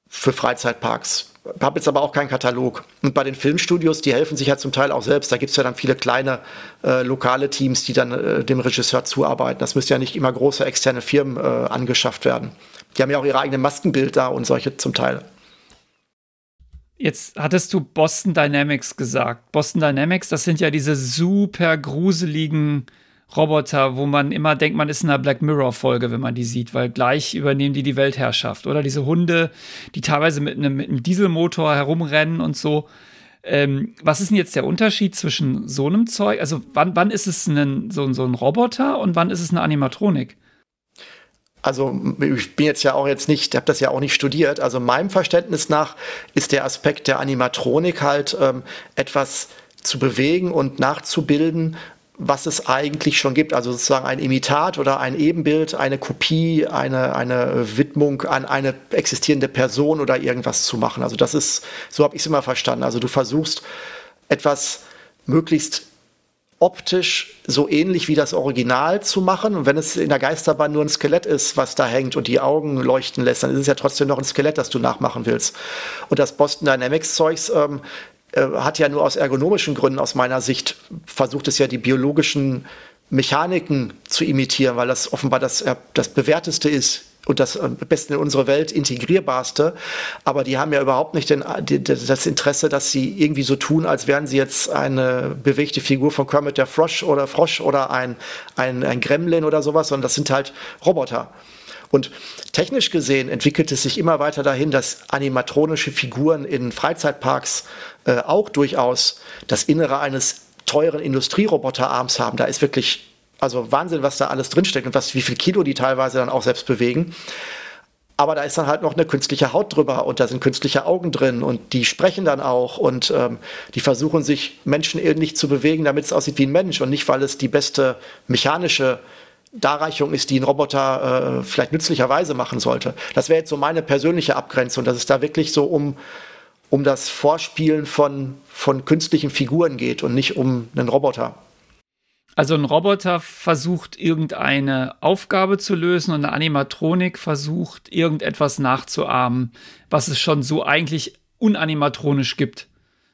für Freizeitparks habe jetzt aber auch keinen Katalog. Und bei den Filmstudios, die helfen sich ja zum Teil auch selbst. Da gibt es ja dann viele kleine äh, lokale Teams, die dann äh, dem Regisseur zuarbeiten. Das müssen ja nicht immer große externe Firmen äh, angeschafft werden. Die haben ja auch ihre eigenen Maskenbilder und solche zum Teil.
Jetzt hattest du Boston Dynamics gesagt. Boston Dynamics, das sind ja diese super gruseligen Roboter, wo man immer denkt, man ist in einer Black Mirror-Folge, wenn man die sieht, weil gleich übernehmen die die Weltherrschaft. Oder diese Hunde, die teilweise mit einem, mit einem Dieselmotor herumrennen und so. Ähm, was ist denn jetzt der Unterschied zwischen so einem Zeug? Also, wann, wann ist es ein, so, so ein Roboter und wann ist es eine Animatronik?
Also ich bin jetzt ja auch jetzt nicht, habe das ja auch nicht studiert. Also meinem Verständnis nach ist der Aspekt der Animatronik halt ähm, etwas zu bewegen und nachzubilden, was es eigentlich schon gibt. Also sozusagen ein Imitat oder ein Ebenbild, eine Kopie, eine, eine Widmung an eine existierende Person oder irgendwas zu machen. Also das ist, so habe ich es immer verstanden. Also du versuchst etwas möglichst optisch so ähnlich wie das Original zu machen. Und wenn es in der Geisterbahn nur ein Skelett ist, was da hängt und die Augen leuchten lässt, dann ist es ja trotzdem noch ein Skelett, das du nachmachen willst. Und das Boston Dynamics Zeugs ähm, äh, hat ja nur aus ergonomischen Gründen aus meiner Sicht versucht es ja die biologischen Mechaniken zu imitieren, weil das offenbar das, äh, das bewährteste ist und das am besten in unsere Welt integrierbarste. Aber die haben ja überhaupt nicht den, das Interesse, dass sie irgendwie so tun, als wären sie jetzt eine bewegte Figur von Kermit der Frosch oder Frosch oder ein, ein, ein Gremlin oder sowas, sondern das sind halt Roboter. Und technisch gesehen entwickelt es sich immer weiter dahin, dass animatronische Figuren in Freizeitparks äh, auch durchaus das Innere eines teuren Industrieroboterarms haben. Da ist wirklich also Wahnsinn, was da alles drinsteckt und was, wie viel Kilo die teilweise dann auch selbst bewegen. Aber da ist dann halt noch eine künstliche Haut drüber und da sind künstliche Augen drin und die sprechen dann auch und ähm, die versuchen sich menschenähnlich zu bewegen, damit es aussieht wie ein Mensch und nicht, weil es die beste mechanische Darreichung ist, die ein Roboter äh, vielleicht nützlicherweise machen sollte. Das wäre jetzt so meine persönliche Abgrenzung, dass es da wirklich so um, um das Vorspielen von, von künstlichen Figuren geht und nicht um einen Roboter.
Also ein Roboter versucht irgendeine Aufgabe zu lösen und eine Animatronik versucht irgendetwas nachzuahmen, was es schon so eigentlich unanimatronisch gibt.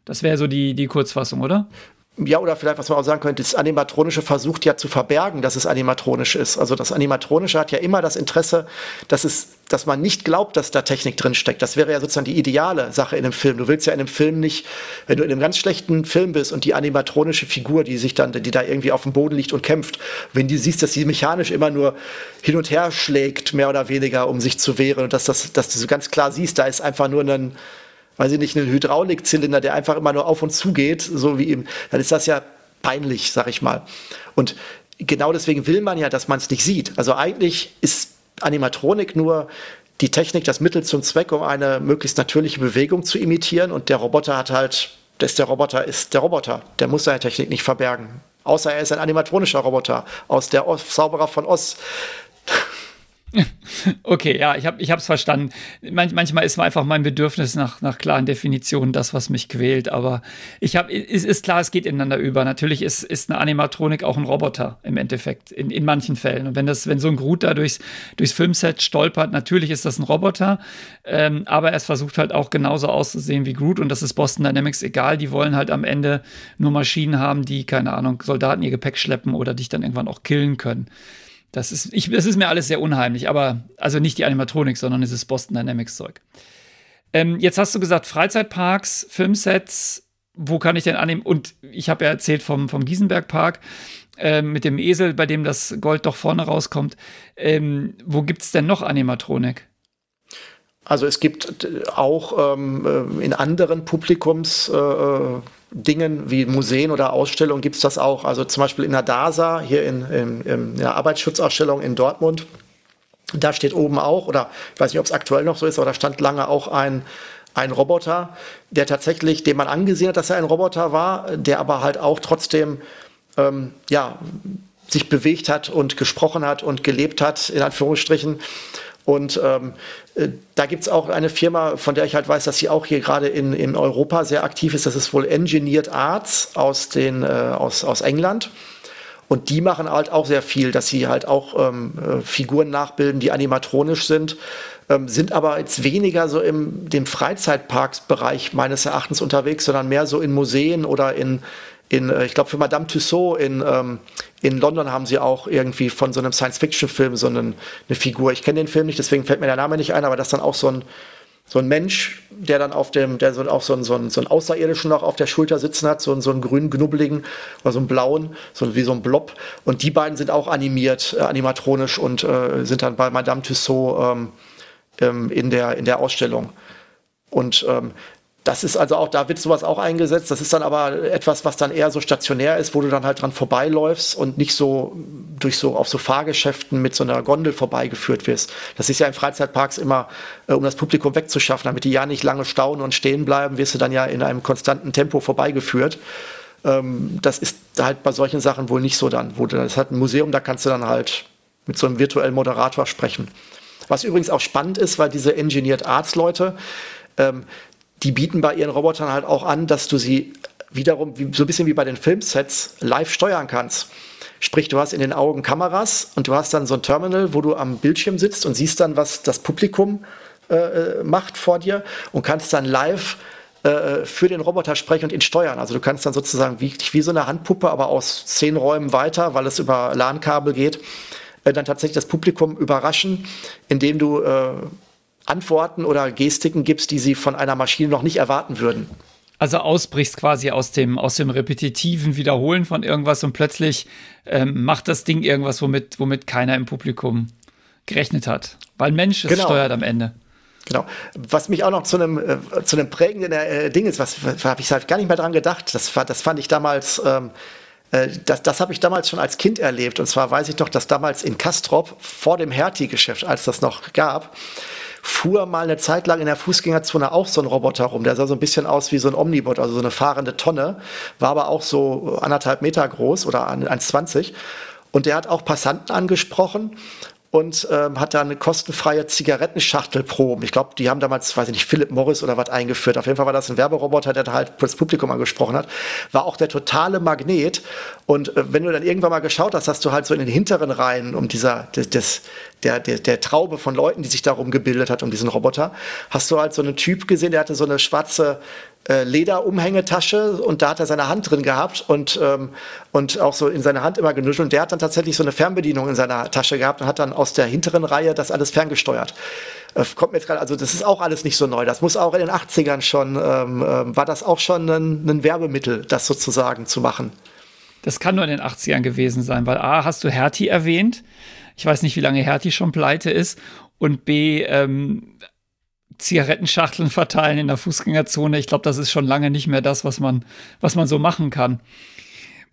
Das wäre so die, die Kurzfassung, oder?
Ja, oder vielleicht, was man auch sagen könnte, das Animatronische versucht ja zu verbergen, dass es animatronisch ist. Also das Animatronische hat ja immer das Interesse, dass es, dass man nicht glaubt, dass da Technik drin steckt. Das wäre ja sozusagen die ideale Sache in einem Film. Du willst ja in einem Film nicht, wenn du in einem ganz schlechten Film bist und die animatronische Figur, die sich dann, die da irgendwie auf dem Boden liegt und kämpft, wenn du siehst, dass sie mechanisch immer nur hin und her schlägt, mehr oder weniger, um sich zu wehren und dass das, dass du so ganz klar siehst, da ist einfach nur ein, weiß ich nicht, einen Hydraulikzylinder, der einfach immer nur auf und zu geht, so wie ihm, dann ist das ja peinlich, sag ich mal. Und genau deswegen will man ja, dass man es nicht sieht. Also eigentlich ist Animatronik nur die Technik, das Mittel zum Zweck, um eine möglichst natürliche Bewegung zu imitieren. Und der Roboter hat halt, dass der Roboter ist der Roboter. Der muss seine Technik nicht verbergen. Außer er ist ein animatronischer Roboter aus der Zauberer von Oz. [laughs]
Okay, ja, ich habe es verstanden. Man, manchmal ist einfach mein Bedürfnis nach, nach klaren Definitionen das, was mich quält. Aber ich habe, es ist klar, es geht ineinander über. Natürlich ist, ist eine Animatronik auch ein Roboter im Endeffekt, in, in manchen Fällen. Und wenn das, wenn so ein Groot da durchs, durchs Filmset stolpert, natürlich ist das ein Roboter. Ähm, aber es versucht halt auch genauso auszusehen wie Groot. Und das ist Boston Dynamics egal. Die wollen halt am Ende nur Maschinen haben, die, keine Ahnung, Soldaten ihr Gepäck schleppen oder dich dann irgendwann auch killen können. Das ist, ich, das ist mir alles sehr unheimlich, aber also nicht die Animatronik, sondern es ist Boston Dynamics Zeug. Ähm, jetzt hast du gesagt, Freizeitparks, Filmsets, wo kann ich denn annehmen? Und ich habe ja erzählt vom, vom Giesenberg Park äh, mit dem Esel, bei dem das Gold doch vorne rauskommt. Ähm, wo gibt es denn noch Animatronik?
Also es gibt auch ähm, äh, in anderen Publikumsdingen äh, wie Museen oder Ausstellungen gibt es das auch. Also zum Beispiel in der DASA, hier in, in, in der Arbeitsschutzausstellung in Dortmund, da steht oben auch, oder ich weiß nicht, ob es aktuell noch so ist, aber da stand lange auch ein, ein Roboter, der tatsächlich, dem man angesehen hat, dass er ein Roboter war, der aber halt auch trotzdem ähm, ja, sich bewegt hat und gesprochen hat und gelebt hat, in Anführungsstrichen. Und ähm, äh, da gibt es auch eine Firma, von der ich halt weiß, dass sie auch hier gerade in, in Europa sehr aktiv ist. Das ist wohl Engineered Arts aus, den, äh, aus, aus England. Und die machen halt auch sehr viel, dass sie halt auch ähm, äh, Figuren nachbilden, die animatronisch sind, ähm, sind aber jetzt weniger so im dem Freizeitparksbereich meines Erachtens unterwegs, sondern mehr so in Museen oder in, in, äh, ich glaube, für Madame Tussaud in, ähm, in London haben sie auch irgendwie von so einem Science-Fiction-Film so einen, eine Figur. Ich kenne den Film nicht, deswegen fällt mir der Name nicht ein, aber das dann auch so ein, so ein Mensch, der dann auf dem, der so auch so einen, so einen, so einen Außerirdischen noch auf der Schulter sitzen hat, so einen, so einen grünen, knubbeligen oder so einen blauen, so wie so ein Blob. Und die beiden sind auch animiert, äh, animatronisch und äh, sind dann bei Madame Tussaud ähm, ähm, in, der, in der Ausstellung. Und ähm, das ist also auch, da wird sowas auch eingesetzt. Das ist dann aber etwas, was dann eher so stationär ist, wo du dann halt dran vorbeiläufst und nicht so durch so auf so Fahrgeschäften mit so einer Gondel vorbeigeführt wirst. Das ist ja in Freizeitparks immer, äh, um das Publikum wegzuschaffen, damit die ja nicht lange staunen und stehen bleiben, wirst du dann ja in einem konstanten Tempo vorbeigeführt. Ähm, das ist halt bei solchen Sachen wohl nicht so dann. Wo du, das halt ein Museum, da kannst du dann halt mit so einem virtuellen Moderator sprechen. Was übrigens auch spannend ist, weil diese Engineered Arts Leute, ähm, die bieten bei ihren Robotern halt auch an, dass du sie wiederum, wie, so ein bisschen wie bei den Filmsets, live steuern kannst. Sprich, du hast in den Augen Kameras und du hast dann so ein Terminal, wo du am Bildschirm sitzt und siehst dann, was das Publikum äh, äh macht vor dir und kannst dann live äh, für den Roboter sprechen und ihn steuern. Also du kannst dann sozusagen wie, wie so eine Handpuppe, aber aus zehn Räumen weiter, weil es über LAN-Kabel geht, äh, dann tatsächlich das Publikum überraschen, indem du äh, Antworten oder Gestiken gibst, die sie von einer Maschine noch nicht erwarten würden.
Also ausbrichst quasi aus dem, aus dem repetitiven Wiederholen von irgendwas und plötzlich ähm, macht das Ding irgendwas, womit, womit keiner im Publikum gerechnet hat. Weil Mensch es genau. steuert am Ende.
Genau. Was mich auch noch zu einem, äh, zu einem prägenden äh, Ding ist, was, was habe ich halt gar nicht mehr dran gedacht. Das, das fand ich damals, ähm, äh, das, das habe ich damals schon als Kind erlebt. Und zwar weiß ich doch, dass damals in Kastrop vor dem Hertie-Geschäft, als das noch gab, fuhr mal eine Zeit lang in der Fußgängerzone auch so ein Roboter rum. Der sah so ein bisschen aus wie so ein Omnibot, also so eine fahrende Tonne, war aber auch so anderthalb Meter groß oder 1,20. Und der hat auch Passanten angesprochen und ähm, hat da eine kostenfreie Zigarettenschachtel proben. Ich glaube, die haben damals, weiß ich nicht, Philip Morris oder was eingeführt. Auf jeden Fall war das ein Werberoboter, der da halt das Publikum angesprochen hat. War auch der totale Magnet. Und äh, wenn du dann irgendwann mal geschaut hast, hast du halt so in den hinteren Reihen um dieser, des, des, der, der, der Traube von Leuten, die sich darum gebildet hat, um diesen Roboter, hast du halt so einen Typ gesehen, der hatte so eine schwarze äh, Lederumhängetasche und da hat er seine Hand drin gehabt und, ähm, und auch so in seine Hand immer genuschelt. Und der hat dann tatsächlich so eine Fernbedienung in seiner Tasche gehabt und hat dann aus der hinteren Reihe das alles ferngesteuert. Äh, kommt mir jetzt gerade, also das ist auch alles nicht so neu. Das muss auch in den 80ern schon, ähm, äh, war das auch schon ein, ein Werbemittel, das sozusagen zu machen.
Das kann nur in den 80ern gewesen sein, weil A, hast du Hertie erwähnt. Ich weiß nicht, wie lange Hertie schon pleite ist. Und B, ähm, Zigarettenschachteln verteilen in der Fußgängerzone. Ich glaube, das ist schon lange nicht mehr das, was man, was man so machen kann.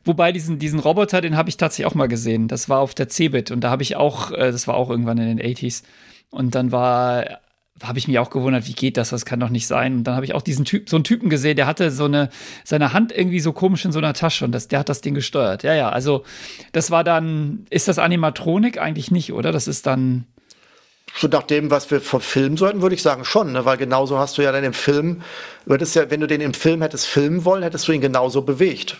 Wobei diesen, diesen Roboter, den habe ich tatsächlich auch mal gesehen. Das war auf der Cebit und da habe ich auch, äh, das war auch irgendwann in den 80s. Und dann war, habe ich mich auch gewundert, wie geht das? Das kann doch nicht sein. Und dann habe ich auch diesen Typ, so einen Typen gesehen, der hatte so eine, seine Hand irgendwie so komisch in so einer Tasche und das, der hat das Ding gesteuert. Ja, ja, also das war dann, ist das Animatronik eigentlich nicht, oder? Das ist dann,
so nach dem, was wir vom Film sollten, würde ich sagen schon, ne? weil genauso hast du ja dann im Film, würdest ja, wenn du den im Film hättest filmen wollen, hättest du ihn genauso bewegt.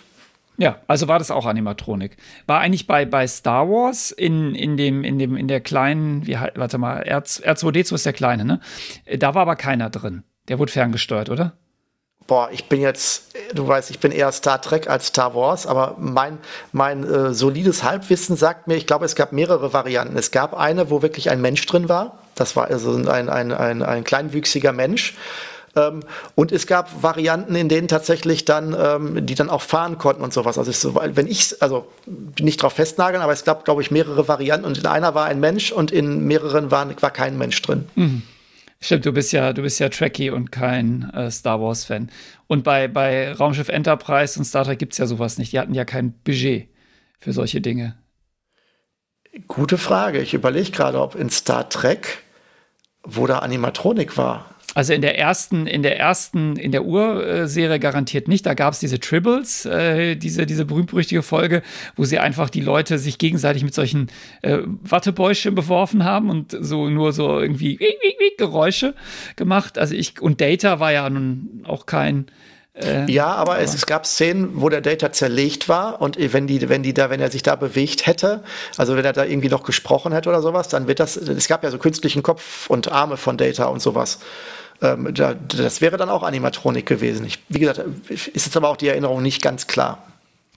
Ja, also war das auch Animatronik. War eigentlich bei, bei Star Wars in, in dem, in dem, in der kleinen, wie, warte mal, R2D2 ist der kleine, ne? Da war aber keiner drin. Der wurde ferngesteuert, oder?
Boah, ich bin jetzt, du weißt, ich bin eher Star Trek als Star Wars, aber mein, mein äh, solides Halbwissen sagt mir, ich glaube, es gab mehrere Varianten. Es gab eine, wo wirklich ein Mensch drin war. Das war also ein, ein, ein, ein kleinwüchsiger Mensch. Ähm, und es gab Varianten, in denen tatsächlich dann, ähm, die dann auch fahren konnten und sowas. Also, so, wenn ich, also nicht drauf festnageln, aber es gab, glaube ich, mehrere Varianten und in einer war ein Mensch und in mehreren war, war kein Mensch drin. Mhm.
Stimmt, du bist ja, du bist ja Trekkie und kein äh, Star Wars-Fan. Und bei, bei Raumschiff Enterprise und Star Trek gibt es ja sowas nicht. Die hatten ja kein Budget für solche Dinge.
Gute Frage. Ich überlege gerade, ob in Star Trek, wo da Animatronik war,
also in der ersten, in der ersten, in der Urserie garantiert nicht. Da gab es diese Tribbles, äh, diese, diese berühmt-berüchtige Folge, wo sie einfach die Leute sich gegenseitig mit solchen äh, Wattebäuschen beworfen haben und so nur so irgendwie Geräusche gemacht. Also ich, und Data war ja nun auch kein
äh, ja, aber, aber, Es, es gab Szenen, wo der Data zerlegt war und wenn die, wenn die da, wenn er sich da bewegt hätte, also wenn er da irgendwie noch gesprochen hätte oder sowas, dann wird das, es gab ja so künstlichen Kopf und Arme von Data und sowas. Ähm, da, das wäre dann auch Animatronik gewesen. Ich, wie gesagt, ist jetzt aber auch die Erinnerung nicht ganz klar.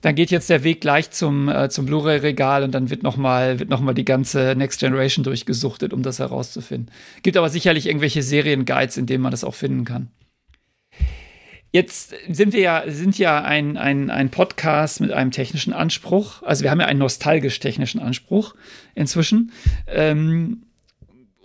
dann geht jetzt der Weg gleich zum, äh, zum Blu-ray-Regal und dann wird nochmal noch die ganze Next Generation durchgesuchtet, um das herauszufinden. Gibt aber sicherlich irgendwelche Serien-Guides, in denen man das auch finden kann. Jetzt sind wir ja, sind ja ein, ein, ein Podcast mit einem technischen Anspruch. Also wir haben ja einen nostalgisch-technischen Anspruch inzwischen. Ähm,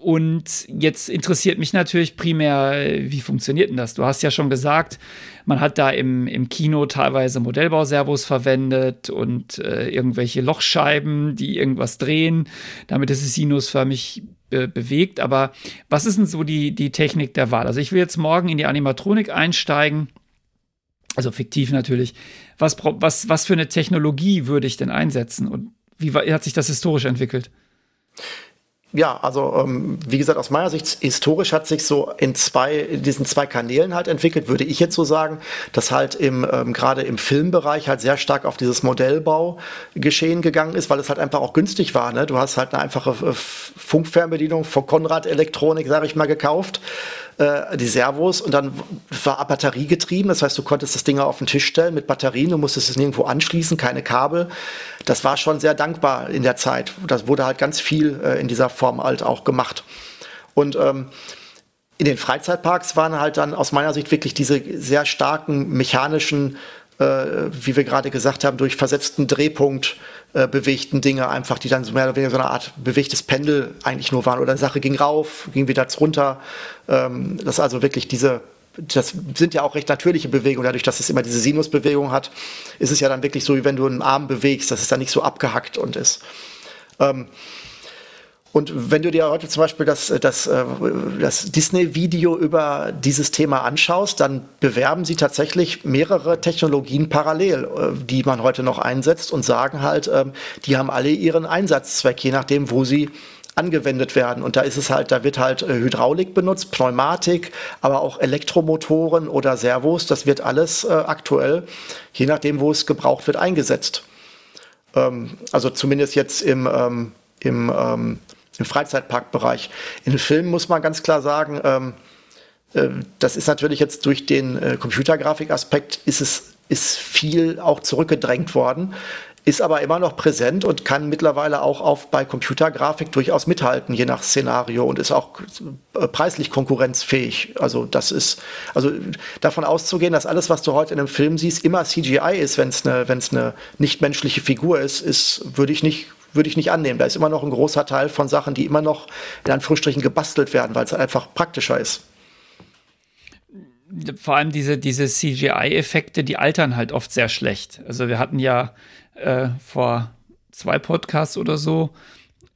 und jetzt interessiert mich natürlich primär, wie funktioniert denn das? Du hast ja schon gesagt, man hat da im, im Kino teilweise Modellbauservos verwendet und äh, irgendwelche Lochscheiben, die irgendwas drehen, damit es sinusförmig be bewegt. Aber was ist denn so die, die Technik der Wahl? Also ich will jetzt morgen in die Animatronik einsteigen. Also fiktiv natürlich. Was, was, was für eine Technologie würde ich denn einsetzen? Und wie hat sich das historisch entwickelt?
Ja, also ähm, wie gesagt, aus meiner Sicht historisch hat sich so in zwei, in diesen zwei Kanälen halt entwickelt, würde ich jetzt so sagen, dass halt im ähm, gerade im Filmbereich halt sehr stark auf dieses Modellbaugeschehen gegangen ist, weil es halt einfach auch günstig war. Ne? Du hast halt eine einfache äh, Funkfernbedienung von Konrad Elektronik, sage ich mal, gekauft äh, die Servos und dann war batteriegetrieben. Das heißt, du konntest das Ding auf den Tisch stellen mit Batterien, du musstest es nirgendwo anschließen, keine Kabel. Das war schon sehr dankbar in der Zeit. Das wurde halt ganz viel äh, in dieser Form halt auch gemacht. Und ähm, in den Freizeitparks waren halt dann aus meiner Sicht wirklich diese sehr starken mechanischen äh, wie wir gerade gesagt haben, durch versetzten Drehpunkt äh, bewegten Dinge einfach, die dann so mehr oder weniger so eine Art bewegtes Pendel eigentlich nur waren. Oder Sache ging rauf, ging wieder runter. Ähm, das ist also wirklich diese, das sind ja auch recht natürliche Bewegungen. Dadurch, dass es immer diese Sinusbewegung hat, ist es ja dann wirklich so, wie wenn du einen Arm bewegst, dass es dann nicht so abgehackt und ist. Ähm, und wenn du dir heute zum Beispiel das, das, äh, das Disney-Video über dieses Thema anschaust, dann bewerben sie tatsächlich mehrere Technologien parallel, äh, die man heute noch einsetzt und sagen halt, ähm, die haben alle ihren Einsatzzweck, je nachdem, wo sie angewendet werden. Und da ist es halt, da wird halt äh, Hydraulik benutzt, Pneumatik, aber auch Elektromotoren oder Servos. Das wird alles aktuell, je nachdem, wo es gebraucht wird, eingesetzt. Ähm, also zumindest jetzt im, ähm, im im Freizeitparkbereich. In den Filmen muss man ganz klar sagen, ähm, äh, das ist natürlich jetzt durch den äh, Computergrafikaspekt ist es ist viel auch zurückgedrängt worden, ist aber immer noch präsent und kann mittlerweile auch auf, bei Computergrafik durchaus mithalten, je nach Szenario und ist auch äh, preislich konkurrenzfähig. Also das ist, also davon auszugehen, dass alles, was du heute in einem Film siehst, immer CGI ist, wenn es eine, wenn es eine nichtmenschliche Figur ist, ist, würde ich nicht würde ich nicht annehmen. Da ist immer noch ein großer Teil von Sachen, die immer noch in Anführungsstrichen gebastelt werden, weil es einfach praktischer ist.
Vor allem diese, diese CGI-Effekte, die altern halt oft sehr schlecht. Also wir hatten ja äh, vor zwei Podcasts oder so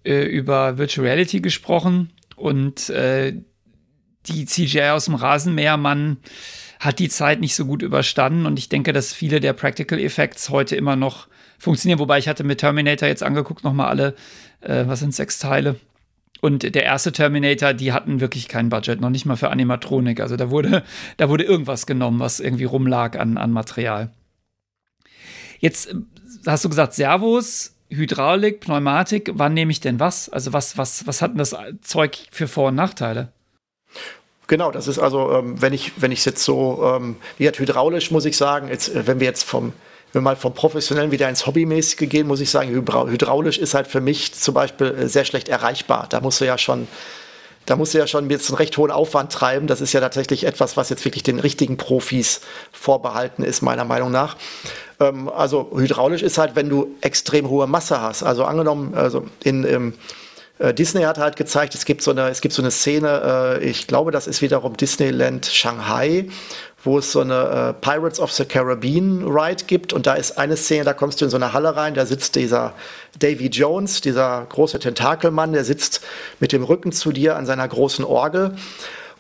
äh, über Virtual Reality gesprochen und äh, die CGI aus dem Rasenmähermann hat die Zeit nicht so gut überstanden und ich denke, dass viele der Practical Effects heute immer noch funktionieren. Wobei ich hatte mit Terminator jetzt angeguckt, nochmal alle, äh, was sind sechs Teile. Und der erste Terminator, die hatten wirklich kein Budget, noch nicht mal für Animatronik. Also da wurde, [laughs] da wurde irgendwas genommen, was irgendwie rumlag an, an Material. Jetzt hast du gesagt, Servos, Hydraulik, Pneumatik, wann nehme ich denn was? Also was, was, was hat denn das Zeug für Vor- und Nachteile?
Genau, das ist also, ähm, wenn ich wenn ich jetzt so, ähm, wie gesagt, hydraulisch muss ich sagen, jetzt, äh, wenn wir jetzt vom wenn mal vom Professionellen wieder ins Hobbymäßige gehen, muss ich sagen, hydraulisch ist halt für mich zum Beispiel äh, sehr schlecht erreichbar. Da musst du ja schon, da musst du ja schon jetzt einen recht hohen Aufwand treiben. Das ist ja tatsächlich etwas, was jetzt wirklich den richtigen Profis vorbehalten ist, meiner Meinung nach. Ähm, also hydraulisch ist halt, wenn du extrem hohe Masse hast. Also angenommen, also in, ähm, Disney hat halt gezeigt, es gibt so eine, es gibt so eine Szene, äh, ich glaube, das ist wiederum Disneyland Shanghai, wo es so eine äh, Pirates of the Caribbean Ride gibt. Und da ist eine Szene, da kommst du in so eine Halle rein, da sitzt dieser Davy Jones, dieser große Tentakelmann, der sitzt mit dem Rücken zu dir an seiner großen Orgel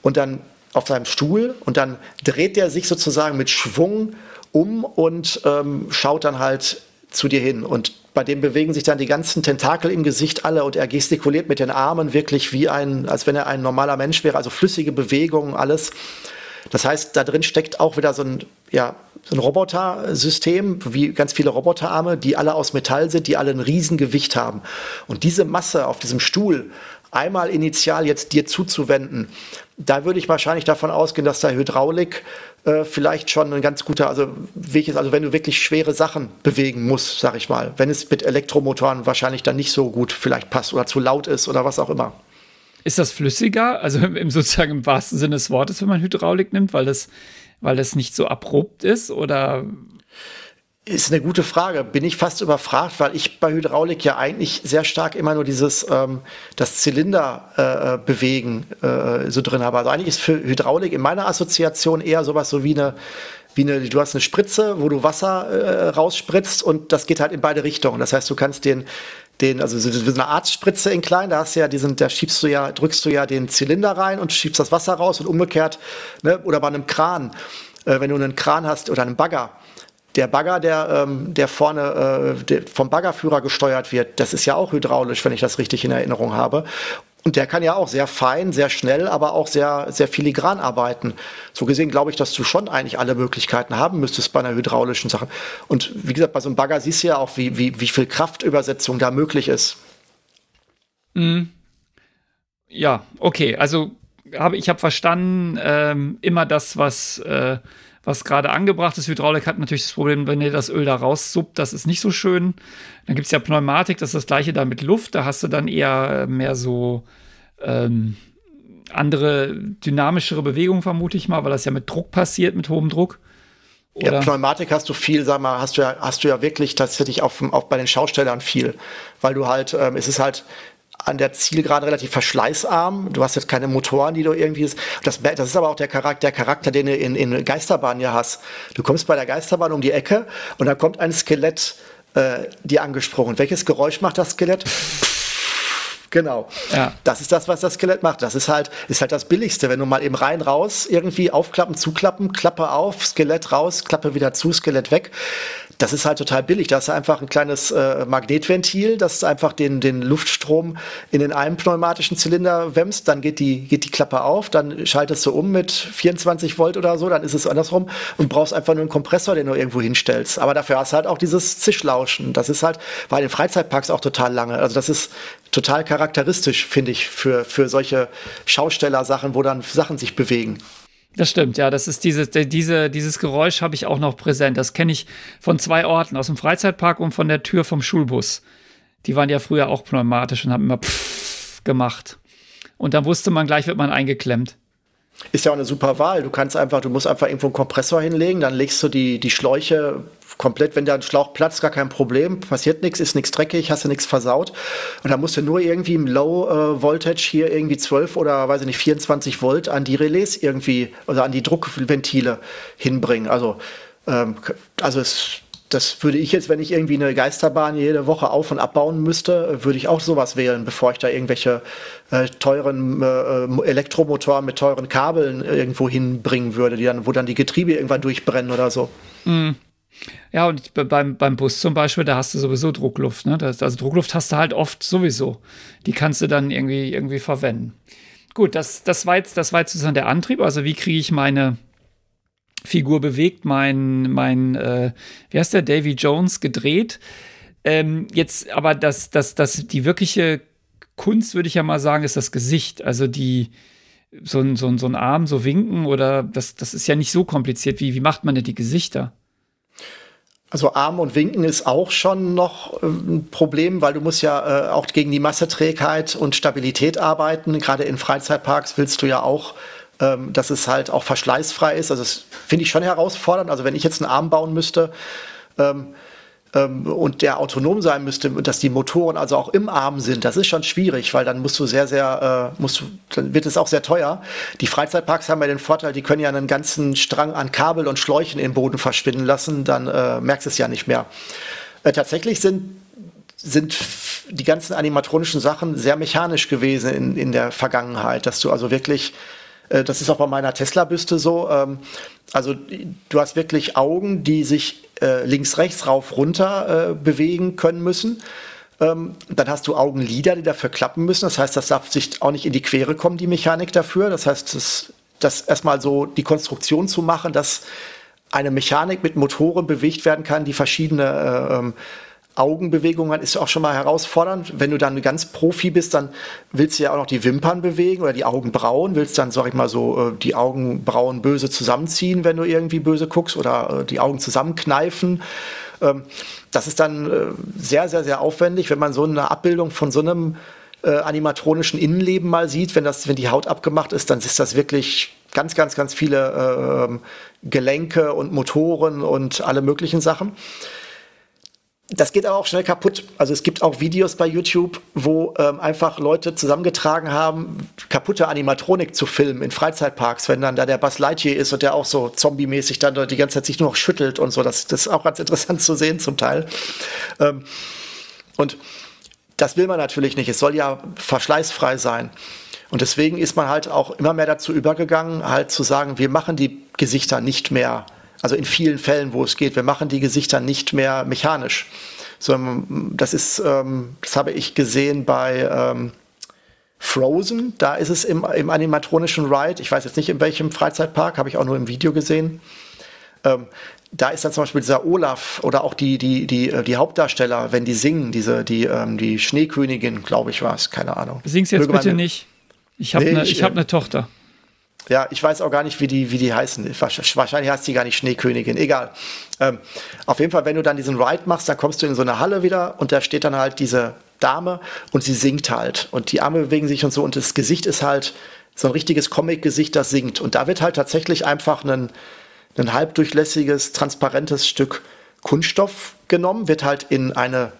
und dann auf seinem Stuhl und dann dreht er sich sozusagen mit Schwung um und ähm, schaut dann halt zu dir hin. Und bei dem bewegen sich dann die ganzen Tentakel im Gesicht alle und er gestikuliert mit den Armen wirklich wie ein, als wenn er ein normaler Mensch wäre, also flüssige Bewegungen, alles. Das heißt, da drin steckt auch wieder so ein, ja, so ein Robotersystem, wie ganz viele Roboterarme, die alle aus Metall sind, die alle ein Riesengewicht haben. Und diese Masse auf diesem Stuhl einmal initial jetzt dir zuzuwenden, da würde ich wahrscheinlich davon ausgehen, dass da Hydraulik äh, vielleicht schon ein ganz guter, also Weg ist, also wenn du wirklich schwere Sachen bewegen musst, sag ich mal, wenn es mit Elektromotoren wahrscheinlich dann nicht so gut vielleicht passt oder zu laut ist oder was auch immer.
Ist das flüssiger, also [laughs] im, sozusagen im wahrsten Sinne des Wortes, wenn man Hydraulik nimmt, weil das, weil das nicht so abrupt ist oder
ist eine gute Frage. Bin ich fast überfragt, weil ich bei Hydraulik ja eigentlich sehr stark immer nur dieses ähm, das Zylinder äh, bewegen äh, so drin habe. Also eigentlich ist für Hydraulik in meiner Assoziation eher sowas so wie eine wie eine, du hast eine Spritze, wo du Wasser äh, rausspritzt und das geht halt in beide Richtungen. Das heißt, du kannst den, den, also so eine Arztspritze in klein, da hast du ja diesen, da schiebst du ja, drückst du ja den Zylinder rein und schiebst das Wasser raus und umgekehrt, ne, oder bei einem Kran, äh, wenn du einen Kran hast oder einen Bagger, der Bagger, der, ähm, der vorne äh, der vom Baggerführer gesteuert wird, das ist ja auch hydraulisch, wenn ich das richtig in Erinnerung habe. Und der kann ja auch sehr fein, sehr schnell, aber auch sehr, sehr filigran arbeiten. So gesehen glaube ich, dass du schon eigentlich alle Möglichkeiten haben müsstest bei einer hydraulischen Sache. Und wie gesagt, bei so einem Bagger siehst du ja auch, wie, wie, wie viel Kraftübersetzung da möglich ist.
Mhm. Ja, okay. Also habe ich habe verstanden, ähm, immer das, was äh, was gerade angebracht ist. Hydraulik hat natürlich das Problem, wenn ihr das Öl da raussuppt, das ist nicht so schön. Dann gibt es ja Pneumatik, das ist das gleiche da mit Luft. Da hast du dann eher mehr so ähm, andere, dynamischere Bewegungen, vermute ich mal, weil das ja mit Druck passiert, mit hohem Druck.
Oder? Ja, Pneumatik hast du viel, sag mal, hast du ja, hast du ja wirklich tatsächlich auch, auch bei den Schaustellern viel, weil du halt, ähm, es ist halt, an der Zielgerade relativ verschleißarm. Du hast jetzt keine Motoren, die du irgendwie. Das, das ist aber auch der Charakter, der Charakter, den du in, in Geisterbahn ja hast. Du kommst bei der Geisterbahn um die Ecke und da kommt ein Skelett äh, dir angesprochen. Welches Geräusch macht das Skelett? Genau. Ja. Das ist das, was das Skelett macht. Das ist halt, ist halt das Billigste. Wenn du mal eben rein, raus, irgendwie aufklappen, zuklappen, Klappe auf, Skelett raus, Klappe wieder zu, Skelett weg das ist halt total billig. Da hast du einfach ein kleines äh, Magnetventil, das einfach den, den Luftstrom in den einen pneumatischen Zylinder wämst, dann geht die, geht die Klappe auf, dann schaltest du um mit 24 Volt oder so, dann ist es andersrum und brauchst einfach nur einen Kompressor, den du irgendwo hinstellst. Aber dafür hast du halt auch dieses Zischlauschen. Das ist halt bei den Freizeitparks auch total lange. Also das ist total charakteristisch, finde ich, für, für solche Schausteller-Sachen, wo dann Sachen sich bewegen.
Das stimmt, ja. Das ist diese, diese, dieses Geräusch habe ich auch noch präsent. Das kenne ich von zwei Orten, aus dem Freizeitpark und von der Tür vom Schulbus. Die waren ja früher auch pneumatisch und haben immer pfff gemacht. Und dann wusste man gleich, wird man eingeklemmt.
Ist ja auch eine super Wahl. Du kannst einfach, du musst einfach irgendwo einen Kompressor hinlegen, dann legst du die, die Schläuche komplett, wenn da ein Schlauch platzt, gar kein Problem, passiert nichts, ist nichts dreckig, hast du nichts versaut. Und da musst du nur irgendwie im Low äh, Voltage hier irgendwie 12 oder weiß ich nicht, 24 Volt an die Relais irgendwie, oder an die Druckventile hinbringen. Also, ähm, also es das würde ich jetzt, wenn ich irgendwie eine Geisterbahn jede Woche auf- und abbauen müsste, würde ich auch sowas wählen, bevor ich da irgendwelche äh, teuren äh, Elektromotoren mit teuren Kabeln irgendwo hinbringen würde, die dann, wo dann die Getriebe irgendwann durchbrennen oder so.
Mm. Ja, und beim, beim Bus zum Beispiel, da hast du sowieso Druckluft. Ne? Das, also Druckluft hast du halt oft sowieso. Die kannst du dann irgendwie, irgendwie verwenden. Gut, das, das, war jetzt, das war jetzt sozusagen der Antrieb. Also wie kriege ich meine Figur bewegt, mein, mein äh, wie heißt der, Davy Jones gedreht. Ähm, jetzt aber das, das, das, die wirkliche Kunst, würde ich ja mal sagen, ist das Gesicht. Also die, so ein, so ein, so ein Arm, so winken oder das, das ist ja nicht so kompliziert. Wie, wie macht man denn die Gesichter?
Also Arm und Winken ist auch schon noch äh, ein Problem, weil du musst ja äh, auch gegen die Masseträgheit und Stabilität arbeiten. Gerade in Freizeitparks willst du ja auch, ähm, dass es halt auch verschleißfrei ist. Also das finde ich schon herausfordernd. Also wenn ich jetzt einen Arm bauen müsste, ähm, ähm, und der autonom sein müsste dass die Motoren also auch im Arm sind, das ist schon schwierig, weil dann musst du sehr, sehr, äh, musst du, dann wird es auch sehr teuer. Die Freizeitparks haben ja den Vorteil, die können ja einen ganzen Strang an Kabel und Schläuchen im Boden verschwinden lassen, dann äh, merkst du es ja nicht mehr. Äh, tatsächlich sind sind die ganzen animatronischen Sachen sehr mechanisch gewesen in, in der Vergangenheit, dass du also wirklich äh, das ist auch bei meiner Tesla-Büste so. Ähm, also du hast wirklich Augen, die sich äh, links, rechts, rauf, runter äh, bewegen können müssen. Ähm, dann hast du Augenlider, die dafür klappen müssen. Das heißt, das darf sich auch nicht in die Quere kommen, die Mechanik dafür. Das heißt, das, das erstmal so die Konstruktion zu machen, dass eine Mechanik mit Motoren bewegt werden kann, die verschiedene äh, ähm, Augenbewegungen ist auch schon mal herausfordernd. Wenn du dann ganz Profi bist, dann willst du ja auch noch die Wimpern bewegen oder die Augenbrauen, willst dann, sag ich mal so, äh, die Augenbrauen böse zusammenziehen, wenn du irgendwie böse guckst oder äh, die Augen zusammenkneifen. Ähm, das ist dann äh, sehr, sehr, sehr aufwendig, wenn man so eine Abbildung von so einem animatronischen Innenleben mal sieht, wenn das, wenn die Haut abgemacht ist, dann ist das wirklich ganz, ganz, ganz viele äh, Gelenke und Motoren und alle möglichen Sachen. Das geht aber auch schnell kaputt. Also es gibt auch Videos bei YouTube, wo ähm, einfach Leute zusammengetragen haben, kaputte Animatronik zu filmen in Freizeitparks, wenn dann da der Buzz Lightyear ist und der auch so zombie-mäßig dann die ganze Zeit sich nur noch schüttelt und so. Das, das ist auch ganz interessant zu sehen zum Teil. Ähm, und das will man natürlich nicht. Es soll ja verschleißfrei sein. Und deswegen ist man halt auch immer mehr dazu übergegangen, halt zu sagen, wir machen die Gesichter nicht mehr also in vielen Fällen, wo es geht, wir machen die Gesichter nicht mehr mechanisch. Sondern das ist, ähm, das habe ich gesehen bei ähm, Frozen, da ist es im, im animatronischen Ride, ich weiß jetzt nicht in welchem Freizeitpark, habe ich auch nur im Video gesehen. Ähm, da ist dann zum Beispiel dieser Olaf oder auch die, die, die, äh, die Hauptdarsteller, wenn die singen, diese, die, ähm, die Schneekönigin, glaube ich, war es, keine Ahnung.
Sing's jetzt Möge bitte nicht. Ich habe eine nee, hab ne Tochter.
Ja, ich weiß auch gar nicht, wie die, wie die heißen. Wahrscheinlich heißt die gar nicht Schneekönigin. Egal. Ähm, auf jeden Fall, wenn du dann diesen Ride machst, dann kommst du in so eine Halle wieder und da steht dann halt diese Dame und sie singt halt. Und die Arme bewegen sich und so und das Gesicht ist halt so ein richtiges Comic-Gesicht, das singt. Und da wird halt tatsächlich einfach ein, ein halbdurchlässiges, transparentes Stück Kunststoff genommen, wird halt in eine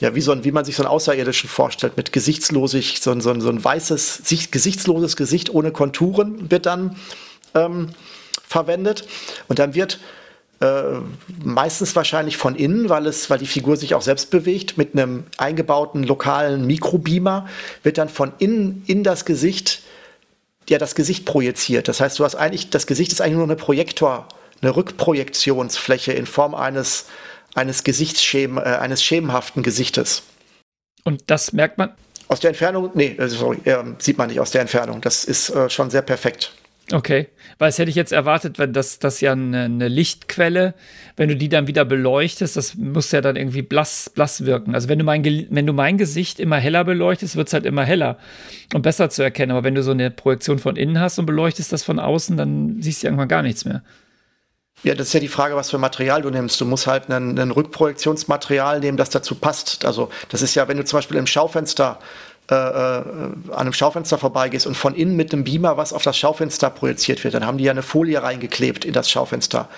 ja, wie, so ein, wie man sich so einen Außerirdischen vorstellt, mit gesichtslosig, so ein, so ein, so ein weißes, gesichtsloses Gesicht ohne Konturen wird dann ähm, verwendet. Und dann wird äh, meistens wahrscheinlich von innen, weil, es, weil die Figur sich auch selbst bewegt, mit einem eingebauten lokalen Mikrobeamer, wird dann von innen in das Gesicht, ja, das Gesicht projiziert. Das heißt, du hast eigentlich, das Gesicht ist eigentlich nur eine Projektor, eine Rückprojektionsfläche in Form eines eines Gesichtsschem, äh, eines schemenhaften Gesichtes.
Und das merkt man?
Aus der Entfernung, nee, äh, sorry, äh, sieht man nicht aus der Entfernung. Das ist äh, schon sehr perfekt.
Okay, weil es hätte ich jetzt erwartet, wenn das, das ja eine, eine, Lichtquelle, wenn du die dann wieder beleuchtest, das muss ja dann irgendwie blass, blass wirken. Also wenn du mein, wenn du mein Gesicht immer heller beleuchtest, wird es halt immer heller und besser zu erkennen. Aber wenn du so eine Projektion von innen hast und beleuchtest das von außen, dann siehst du irgendwann gar nichts mehr.
Ja, das ist ja die Frage, was für Material du nimmst. Du musst halt ein, Rückprojektionsmaterial nehmen, das dazu passt. Also das ist ja, wenn du zum Beispiel im Schaufenster äh, äh, an einem Schaufenster vorbeigehst und von innen mit einem Beamer was auf das Schaufenster projiziert wird, dann haben die ja eine Folie reingeklebt in das Schaufenster.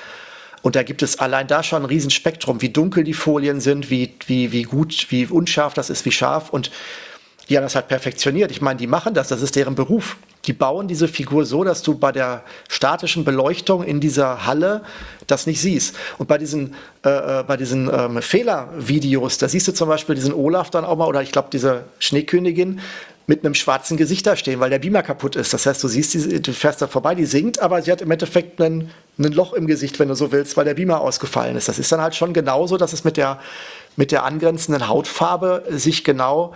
Und da gibt es allein da schon ein Riesenspektrum, wie dunkel die Folien sind, wie, wie, wie gut, wie unscharf das ist, wie scharf. Und die haben das halt perfektioniert. Ich meine, die machen das, das ist deren Beruf die bauen diese Figur so, dass du bei der statischen Beleuchtung in dieser Halle das nicht siehst. Und bei diesen, äh, äh, bei diesen ähm, Fehlervideos, da siehst du zum Beispiel diesen Olaf dann auch mal, oder ich glaube diese Schneekönigin, mit einem schwarzen Gesicht da stehen, weil der Beamer kaputt ist. Das heißt, du siehst, die, du fährst da vorbei, die singt, aber sie hat im Endeffekt ein Loch im Gesicht, wenn du so willst, weil der Beamer ausgefallen ist. Das ist dann halt schon genauso, dass es mit der, mit der angrenzenden Hautfarbe sich genau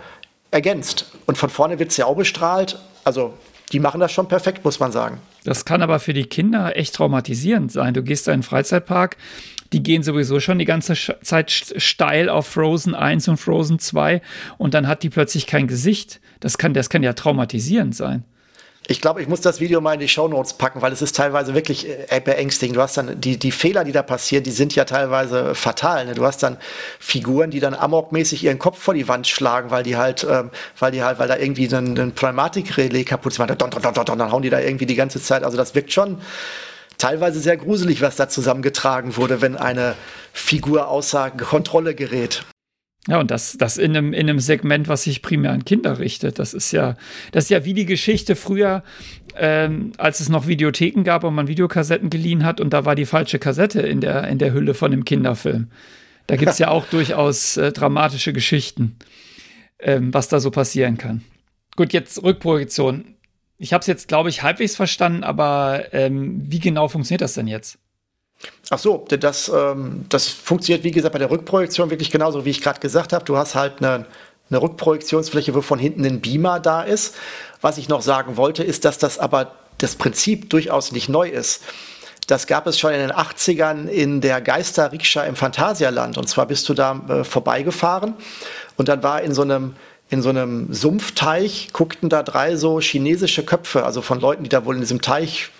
ergänzt. Und von vorne wird es ja auch bestrahlt. Also die machen das schon perfekt, muss man sagen.
Das kann aber für die Kinder echt traumatisierend sein. Du gehst da in einen Freizeitpark, die gehen sowieso schon die ganze Zeit steil auf Frozen 1 und Frozen 2 und dann hat die plötzlich kein Gesicht. Das kann, das kann ja traumatisierend sein.
Ich glaube, ich muss das Video mal in die Show Notes packen, weil es ist teilweise wirklich äh, beängstigend. Du hast dann die, die Fehler, die da passieren, die sind ja teilweise fatal. Ne? Du hast dann Figuren, die dann amokmäßig ihren Kopf vor die Wand schlagen, weil die halt, ähm, weil die halt, weil da irgendwie ein, ein Pneumatik-Relais kaputt ist. Dann, dann, dann, dann hauen die da irgendwie die ganze Zeit. Also das wirkt schon teilweise sehr gruselig, was da zusammengetragen wurde, wenn eine Figur außer Kontrolle gerät.
Ja, und das, das in einem, in einem Segment, was sich primär an Kinder richtet. Das ist ja, das ist ja wie die Geschichte früher, ähm, als es noch Videotheken gab und man Videokassetten geliehen hat und da war die falsche Kassette in der, in der Hülle von dem Kinderfilm. Da gibt es ja auch [laughs] durchaus äh, dramatische Geschichten, ähm, was da so passieren kann. Gut, jetzt Rückprojektion. Ich habe es jetzt, glaube ich, halbwegs verstanden, aber ähm, wie genau funktioniert das denn jetzt?
Ach so, das, ähm, das funktioniert, wie gesagt, bei der Rückprojektion wirklich genauso, wie ich gerade gesagt habe. Du hast halt eine, eine Rückprojektionsfläche, wo von hinten ein Beamer da ist. Was ich noch sagen wollte, ist, dass das aber das Prinzip durchaus nicht neu ist. das gab es schon in den 80ern in der Geister-Rikscha im Phantasialand. Und zwar bist du da äh, vorbeigefahren und dann war in so einem in so einem Sumpfteich guckten da drei so chinesische Köpfe, also von Leuten, die da wohl in diesem Teich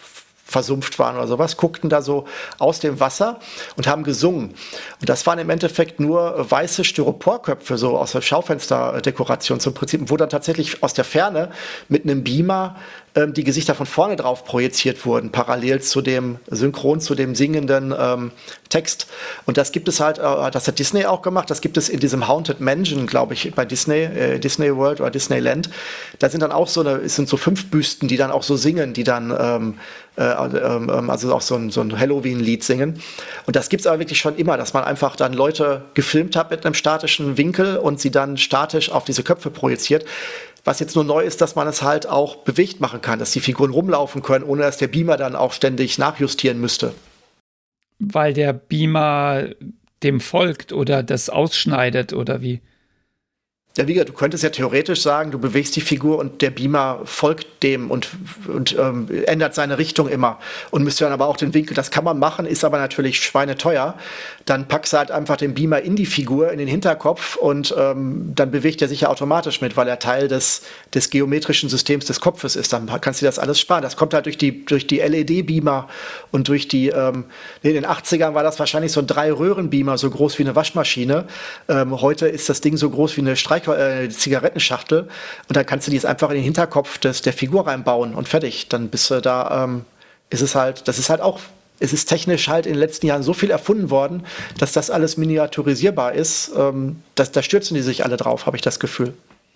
versumpft waren oder sowas, guckten da so aus dem Wasser und haben gesungen. Und das waren im Endeffekt nur weiße Styroporköpfe, so aus der Schaufensterdekoration zum Prinzip, wo dann tatsächlich aus der Ferne mit einem Beamer ähm, die Gesichter von vorne drauf projiziert wurden, parallel zu dem synchron zu dem singenden ähm, Text. Und das gibt es halt, äh, das hat Disney auch gemacht, das gibt es in diesem Haunted Mansion, glaube ich, bei Disney, äh, Disney World oder Disneyland. Da sind dann auch so eine, es sind so fünf Büsten, die dann auch so singen, die dann ähm, äh, ähm, ähm, also auch so ein, so ein Halloween-Lied singen. Und das gibt es aber wirklich schon immer, dass man einfach dann Leute gefilmt hat mit einem statischen Winkel und sie dann statisch auf diese Köpfe projiziert. Was jetzt nur neu ist, dass man es halt auch bewegt machen kann, dass die Figuren rumlaufen können, ohne dass der Beamer dann auch ständig nachjustieren müsste.
Weil der Beamer dem folgt oder das ausschneidet oder wie?
Ja, wie gesagt, du könntest ja theoretisch sagen, du bewegst die Figur und der Beamer folgt dem und, und ähm, ändert seine Richtung immer und müsste dann aber auch den Winkel, das kann man machen, ist aber natürlich schweineteuer. Dann packst du halt einfach den Beamer in die Figur, in den Hinterkopf und ähm, dann bewegt er sich ja automatisch mit, weil er Teil des, des geometrischen Systems des Kopfes ist. Dann kannst du das alles sparen. Das kommt halt durch die, durch die LED-Beamer und durch die, ähm, in den 80ern war das wahrscheinlich so ein Drei-Röhren-Beamer, so groß wie eine Waschmaschine. Ähm, heute ist das Ding so groß wie eine Streich Streich äh, Zigarettenschachtel und dann kannst du die jetzt einfach in den Hinterkopf des, der Figur reinbauen und fertig. Dann bist du da, ähm, ist es halt, das ist halt auch, es ist technisch halt in den letzten Jahren so viel erfunden worden, dass das alles miniaturisierbar ist. Ähm, das, da stürzen die sich alle drauf, habe ich das Gefühl.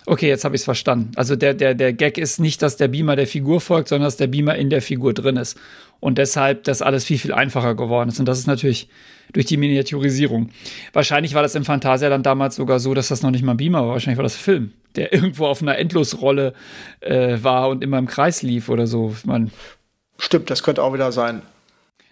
Okay, jetzt habe ich es verstanden. Also der, der, der Gag ist nicht, dass der Beamer der Figur folgt, sondern dass der Beamer in der Figur drin ist. Und deshalb das alles viel, viel einfacher geworden ist. Und das ist natürlich durch die Miniaturisierung. Wahrscheinlich war das im Fantasia dann damals sogar so, dass das noch nicht mal ein Beamer war. Wahrscheinlich war das Film, der [laughs] irgendwo auf einer Endlosrolle äh, war und immer im Kreis lief oder so. Man
Stimmt, das könnte auch wieder sein.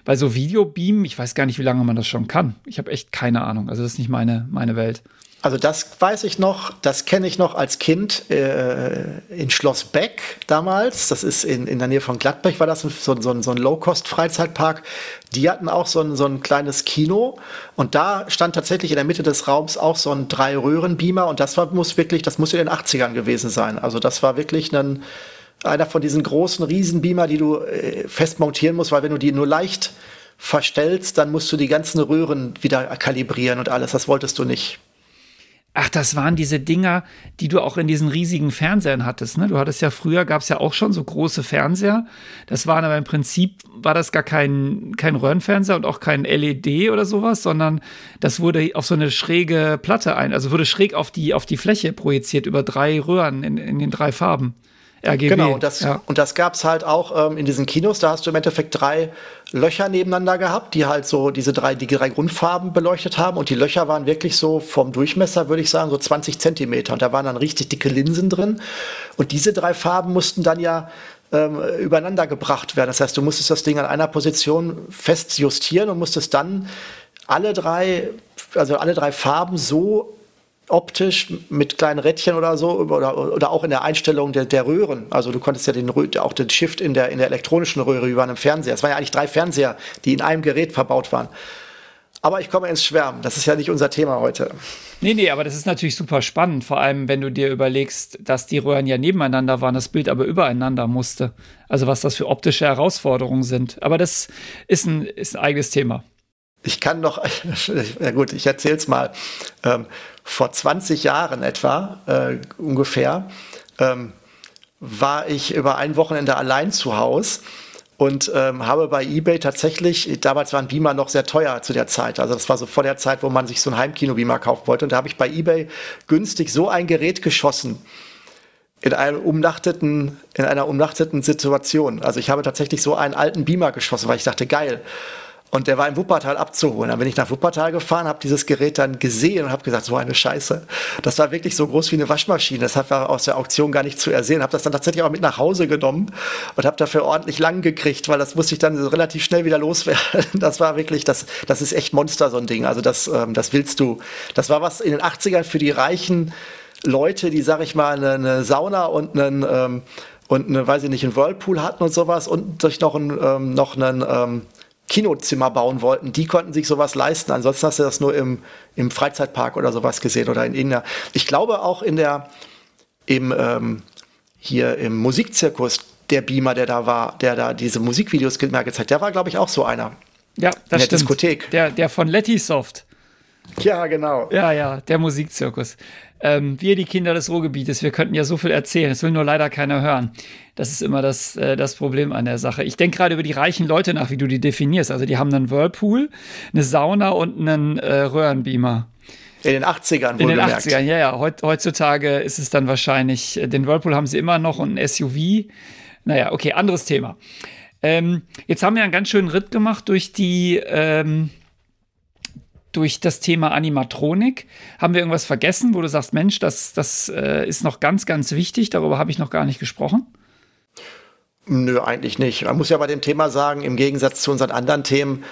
Bei so Videobeam, ich weiß gar nicht, wie lange man das schon kann. Ich habe echt keine Ahnung. Also das ist nicht meine, meine Welt.
Also das weiß ich noch, das kenne ich noch als Kind äh, in Schloss Beck damals. Das ist in, in der Nähe von Gladbach, war das so, so, so ein Low-Cost-Freizeitpark. Die hatten auch so ein, so ein kleines Kino und da stand tatsächlich in der Mitte des Raums auch so ein Drei-Röhren-Beamer und das war, muss wirklich, das muss in den 80ern gewesen sein. Also das war wirklich ein, einer von diesen großen Riesenbeamer, die du äh, fest montieren musst, weil wenn du die nur leicht verstellst, dann musst du die ganzen Röhren wieder kalibrieren und alles. Das wolltest du nicht.
Ach, das waren diese Dinger, die du auch in diesen riesigen Fernsehern hattest. Ne? Du hattest ja früher, gab es ja auch schon so große Fernseher. Das waren aber im Prinzip, war das gar kein, kein Röhrenfernseher und auch kein LED oder sowas, sondern das wurde auf so eine schräge Platte ein, also wurde schräg auf die, auf die Fläche projiziert über drei Röhren in, in den drei Farben.
RGB. Genau, und das, ja. und das gab es halt auch ähm, in diesen Kinos. Da hast du im Endeffekt drei Löcher nebeneinander gehabt, die halt so diese drei, die drei Grundfarben beleuchtet haben. Und die Löcher waren wirklich so vom Durchmesser, würde ich sagen, so 20 Zentimeter. Und da waren dann richtig dicke Linsen drin. Und diese drei Farben mussten dann ja ähm, übereinander gebracht werden. Das heißt, du musstest das Ding an einer Position fest justieren und musstest dann alle drei, also alle drei Farben so optisch mit kleinen Rädchen oder so oder, oder auch in der Einstellung der, der Röhren. Also du konntest ja den, auch den Shift in der, in der elektronischen Röhre über einem Fernseher. Es waren ja eigentlich drei Fernseher, die in einem Gerät verbaut waren. Aber ich komme ins Schwärmen. Das ist ja nicht unser Thema heute.
Nee, nee, aber das ist natürlich super spannend. Vor allem, wenn du dir überlegst, dass die Röhren ja nebeneinander waren, das Bild aber übereinander musste. Also was das für optische Herausforderungen sind. Aber das ist ein, ist ein eigenes Thema.
Ich kann noch, [laughs] ja gut, ich erzähle es mal. Ähm, vor 20 Jahren etwa, äh, ungefähr, ähm, war ich über ein Wochenende allein zu Hause und ähm, habe bei eBay tatsächlich, damals waren Beamer noch sehr teuer zu der Zeit, also das war so vor der Zeit, wo man sich so ein Heimkino-Beamer kaufen wollte und da habe ich bei eBay günstig so ein Gerät geschossen in einem umnachteten, in einer umnachteten Situation. Also ich habe tatsächlich so einen alten Beamer geschossen, weil ich dachte, geil. Und der war in Wuppertal abzuholen. Dann bin ich nach Wuppertal gefahren, habe dieses Gerät dann gesehen und habe gesagt, so eine Scheiße. Das war wirklich so groß wie eine Waschmaschine. Das hat aus der Auktion gar nicht zu ersehen. Habe das dann tatsächlich auch mit nach Hause genommen und habe dafür ordentlich lang gekriegt, weil das musste ich dann relativ schnell wieder loswerden. [laughs] Das war wirklich, das, das ist echt Monster, so ein Ding. Also das, ähm, das willst du. Das war was in den 80ern für die reichen Leute, die, sag ich mal, eine, Sauna und einen, ähm, und eine, weiß ich nicht, einen Whirlpool hatten und sowas und sich noch einen, ähm, noch einen, ähm, Kinozimmer bauen wollten, die konnten sich sowas leisten. Ansonsten hast du das nur im, im Freizeitpark oder sowas gesehen oder in irgendeiner. Ich glaube auch in der, im, ähm, hier im Musikzirkus, der Beamer, der da war, der da diese Musikvideos gemerkt hat, der war, glaube ich, auch so einer.
Ja, das in der stimmt. Diskothek. Der, der von Lettysoft.
Ja, genau.
Ja, ja, der Musikzirkus. Ähm, wir, die Kinder des Ruhrgebietes, wir könnten ja so viel erzählen. Es will nur leider keiner hören. Das ist immer das, äh, das Problem an der Sache. Ich denke gerade über die reichen Leute nach, wie du die definierst. Also die haben einen Whirlpool, eine Sauna und einen äh, Röhrenbeamer.
In den 80ern,
In den gemerkt. 80ern, ja, ja. Heutzutage ist es dann wahrscheinlich, äh, den Whirlpool haben sie immer noch und ein SUV. Naja, okay, anderes Thema. Ähm, jetzt haben wir einen ganz schönen Ritt gemacht durch die, ähm, durch das Thema Animatronik. Haben wir irgendwas vergessen, wo du sagst, Mensch, das, das äh, ist noch ganz, ganz wichtig, darüber habe ich noch gar nicht gesprochen?
Nö, eigentlich nicht. Man muss ja bei dem Thema sagen, im Gegensatz zu unseren anderen Themen,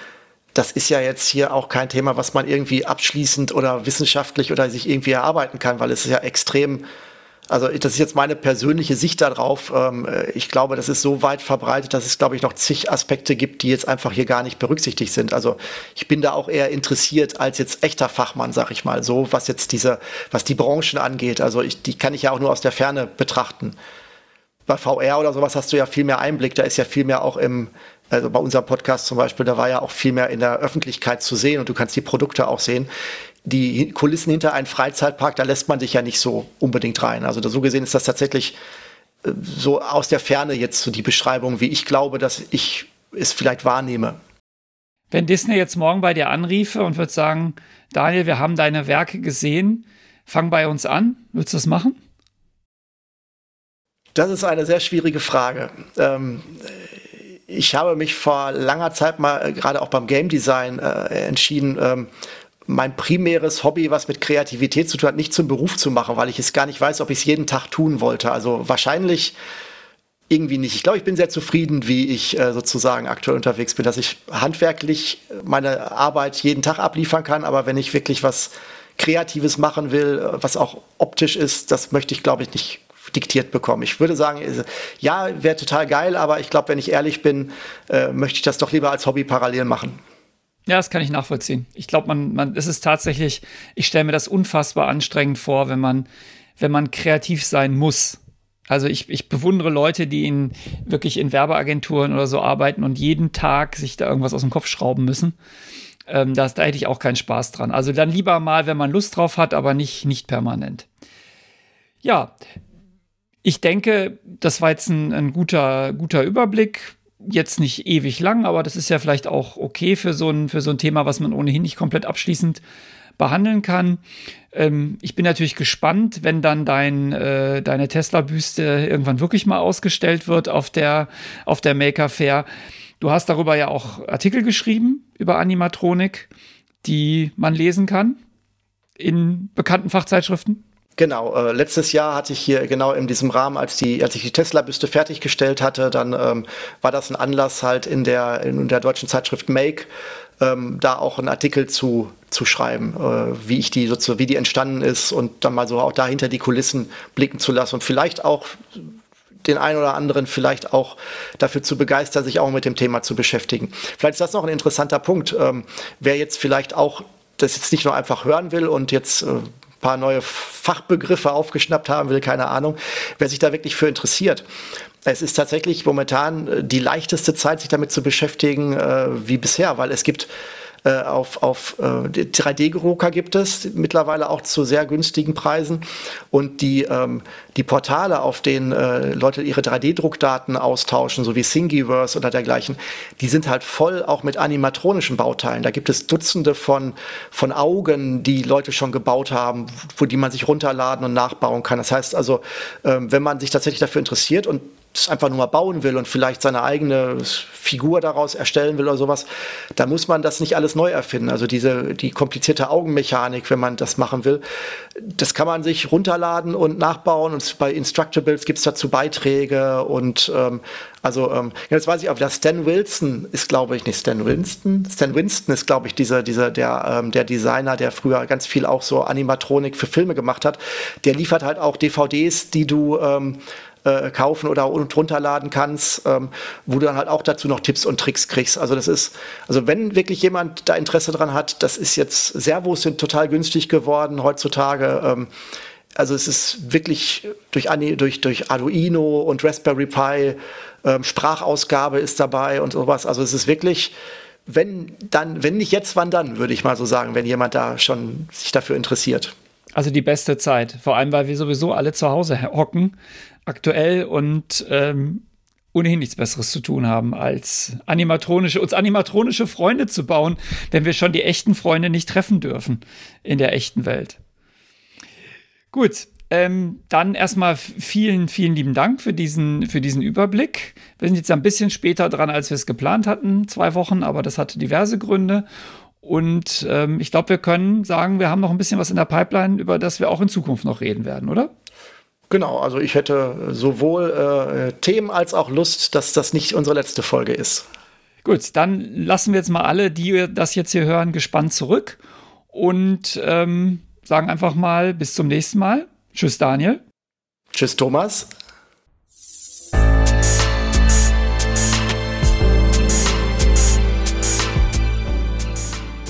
das ist ja jetzt hier auch kein Thema, was man irgendwie abschließend oder wissenschaftlich oder sich irgendwie erarbeiten kann, weil es ist ja extrem also das ist jetzt meine persönliche Sicht darauf. Ähm, äh, ich glaube, das ist so weit verbreitet, dass es, glaube ich, noch zig Aspekte gibt, die jetzt einfach hier gar nicht berücksichtigt sind. Also ich bin da auch eher interessiert als jetzt echter Fachmann, sag ich mal, so was jetzt diese, was die Branchen angeht. Also ich, die kann ich ja auch nur aus der Ferne betrachten. Bei VR oder sowas hast du ja viel mehr Einblick. Da ist ja viel mehr auch im, also bei unserem Podcast zum Beispiel, da war ja auch viel mehr in der Öffentlichkeit zu sehen und du kannst die Produkte auch sehen die Kulissen hinter einem Freizeitpark, da lässt man sich ja nicht so unbedingt rein. Also so gesehen ist das tatsächlich äh, so aus der Ferne jetzt so die Beschreibung, wie ich glaube, dass ich es vielleicht wahrnehme.
Wenn Disney jetzt morgen bei dir anriefe und würde sagen, Daniel, wir haben deine Werke gesehen, fang bei uns an, würdest du das machen?
Das ist eine sehr schwierige Frage. Ähm, ich habe mich vor langer Zeit mal äh, gerade auch beim Game Design äh, entschieden, ähm, mein primäres Hobby, was mit Kreativität zu tun hat, nicht zum Beruf zu machen, weil ich es gar nicht weiß, ob ich es jeden Tag tun wollte. Also wahrscheinlich irgendwie nicht. Ich glaube, ich bin sehr zufrieden, wie ich äh, sozusagen aktuell unterwegs bin, dass ich handwerklich meine Arbeit jeden Tag abliefern kann, aber wenn ich wirklich was Kreatives machen will, was auch optisch ist, das möchte ich, glaube ich, nicht diktiert bekommen. Ich würde sagen, äh, ja, wäre total geil, aber ich glaube, wenn ich ehrlich bin, äh, möchte ich das doch lieber als Hobby parallel machen.
Ja, das kann ich nachvollziehen. Ich glaube, man, man, es ist tatsächlich, ich stelle mir das unfassbar anstrengend vor, wenn man, wenn man kreativ sein muss. Also ich, ich bewundere Leute, die in, wirklich in Werbeagenturen oder so arbeiten und jeden Tag sich da irgendwas aus dem Kopf schrauben müssen. Ähm, das, da hätte ich auch keinen Spaß dran. Also dann lieber mal, wenn man Lust drauf hat, aber nicht, nicht permanent. Ja, ich denke, das war jetzt ein, ein guter, guter Überblick jetzt nicht ewig lang, aber das ist ja vielleicht auch okay für so ein, für so ein Thema, was man ohnehin nicht komplett abschließend behandeln kann. Ähm, ich bin natürlich gespannt, wenn dann dein, äh, deine Tesla-Büste irgendwann wirklich mal ausgestellt wird auf der, auf der Maker Fair. Du hast darüber ja auch Artikel geschrieben über Animatronik, die man lesen kann in bekannten Fachzeitschriften.
Genau, äh, letztes Jahr hatte ich hier genau in diesem Rahmen, als, die, als ich die Tesla-Büste fertiggestellt hatte, dann ähm, war das ein Anlass halt in der, in der deutschen Zeitschrift Make, ähm, da auch einen Artikel zu, zu schreiben, äh, wie ich die sozusagen, wie die entstanden ist und dann mal so auch dahinter die Kulissen blicken zu lassen und vielleicht auch den einen oder anderen vielleicht auch dafür zu begeistern, sich auch mit dem Thema zu beschäftigen. Vielleicht ist das noch ein interessanter Punkt. Ähm, wer jetzt vielleicht auch das jetzt nicht nur einfach hören will und jetzt äh, paar neue Fachbegriffe aufgeschnappt haben will, keine Ahnung, wer sich da wirklich für interessiert. Es ist tatsächlich momentan äh, die leichteste Zeit, sich damit zu beschäftigen äh, wie bisher, weil es gibt äh, auf, auf äh, 3D-Drucker gibt es mittlerweile auch zu sehr günstigen Preisen. Und die, ähm, die Portale, auf denen äh, Leute ihre 3D-Druckdaten austauschen, so wie Thingiverse oder dergleichen, die sind halt voll auch mit animatronischen Bauteilen. Da gibt es Dutzende von, von Augen, die Leute schon gebaut haben, wo die man sich runterladen und nachbauen kann. Das heißt also, ähm, wenn man sich tatsächlich dafür interessiert und es einfach nur mal bauen will und vielleicht seine eigene Figur daraus erstellen will oder sowas, da muss man das nicht alles neu erfinden. Also diese, die komplizierte Augenmechanik, wenn man das machen will, das kann man sich runterladen und nachbauen und bei Instructables gibt es dazu Beiträge und ähm, also ähm, jetzt weiß ich auch, der Stan Wilson ist, glaube ich, nicht Stan Winston. Stan Winston ist, glaube ich, dieser, dieser, der, ähm, der Designer, der früher ganz viel auch so Animatronik für Filme gemacht hat. Der liefert halt auch DVDs, die du ähm, äh, kaufen oder runterladen kannst, ähm, wo du dann halt auch dazu noch Tipps und Tricks kriegst. Also das ist, also wenn wirklich jemand da Interesse dran hat, das ist jetzt, Servos sind total günstig geworden heutzutage. Ähm, also es ist wirklich durch, durch, durch Arduino und Raspberry Pi, ähm, Sprachausgabe ist dabei und sowas. Also es ist wirklich, wenn dann, wenn nicht jetzt, wann dann, würde ich mal so sagen, wenn jemand da schon sich dafür interessiert.
Also die beste Zeit, vor allem weil wir sowieso alle zu Hause hocken, aktuell und ähm, ohnehin nichts Besseres zu tun haben, als animatronische, uns animatronische Freunde zu bauen, wenn wir schon die echten Freunde nicht treffen dürfen in der echten Welt. Gut, ähm, dann erstmal vielen, vielen lieben Dank für diesen, für diesen Überblick. Wir sind jetzt ein bisschen später dran, als wir es geplant hatten, zwei Wochen, aber das hatte diverse Gründe. Und ähm, ich glaube, wir können sagen, wir haben noch ein bisschen was in der Pipeline, über das wir auch in Zukunft noch reden werden, oder?
Genau, also ich hätte sowohl äh, Themen als auch Lust, dass das nicht unsere letzte Folge ist.
Gut, dann lassen wir jetzt mal alle, die das jetzt hier hören, gespannt zurück und ähm, sagen einfach mal bis zum nächsten Mal. Tschüss, Daniel.
Tschüss, Thomas.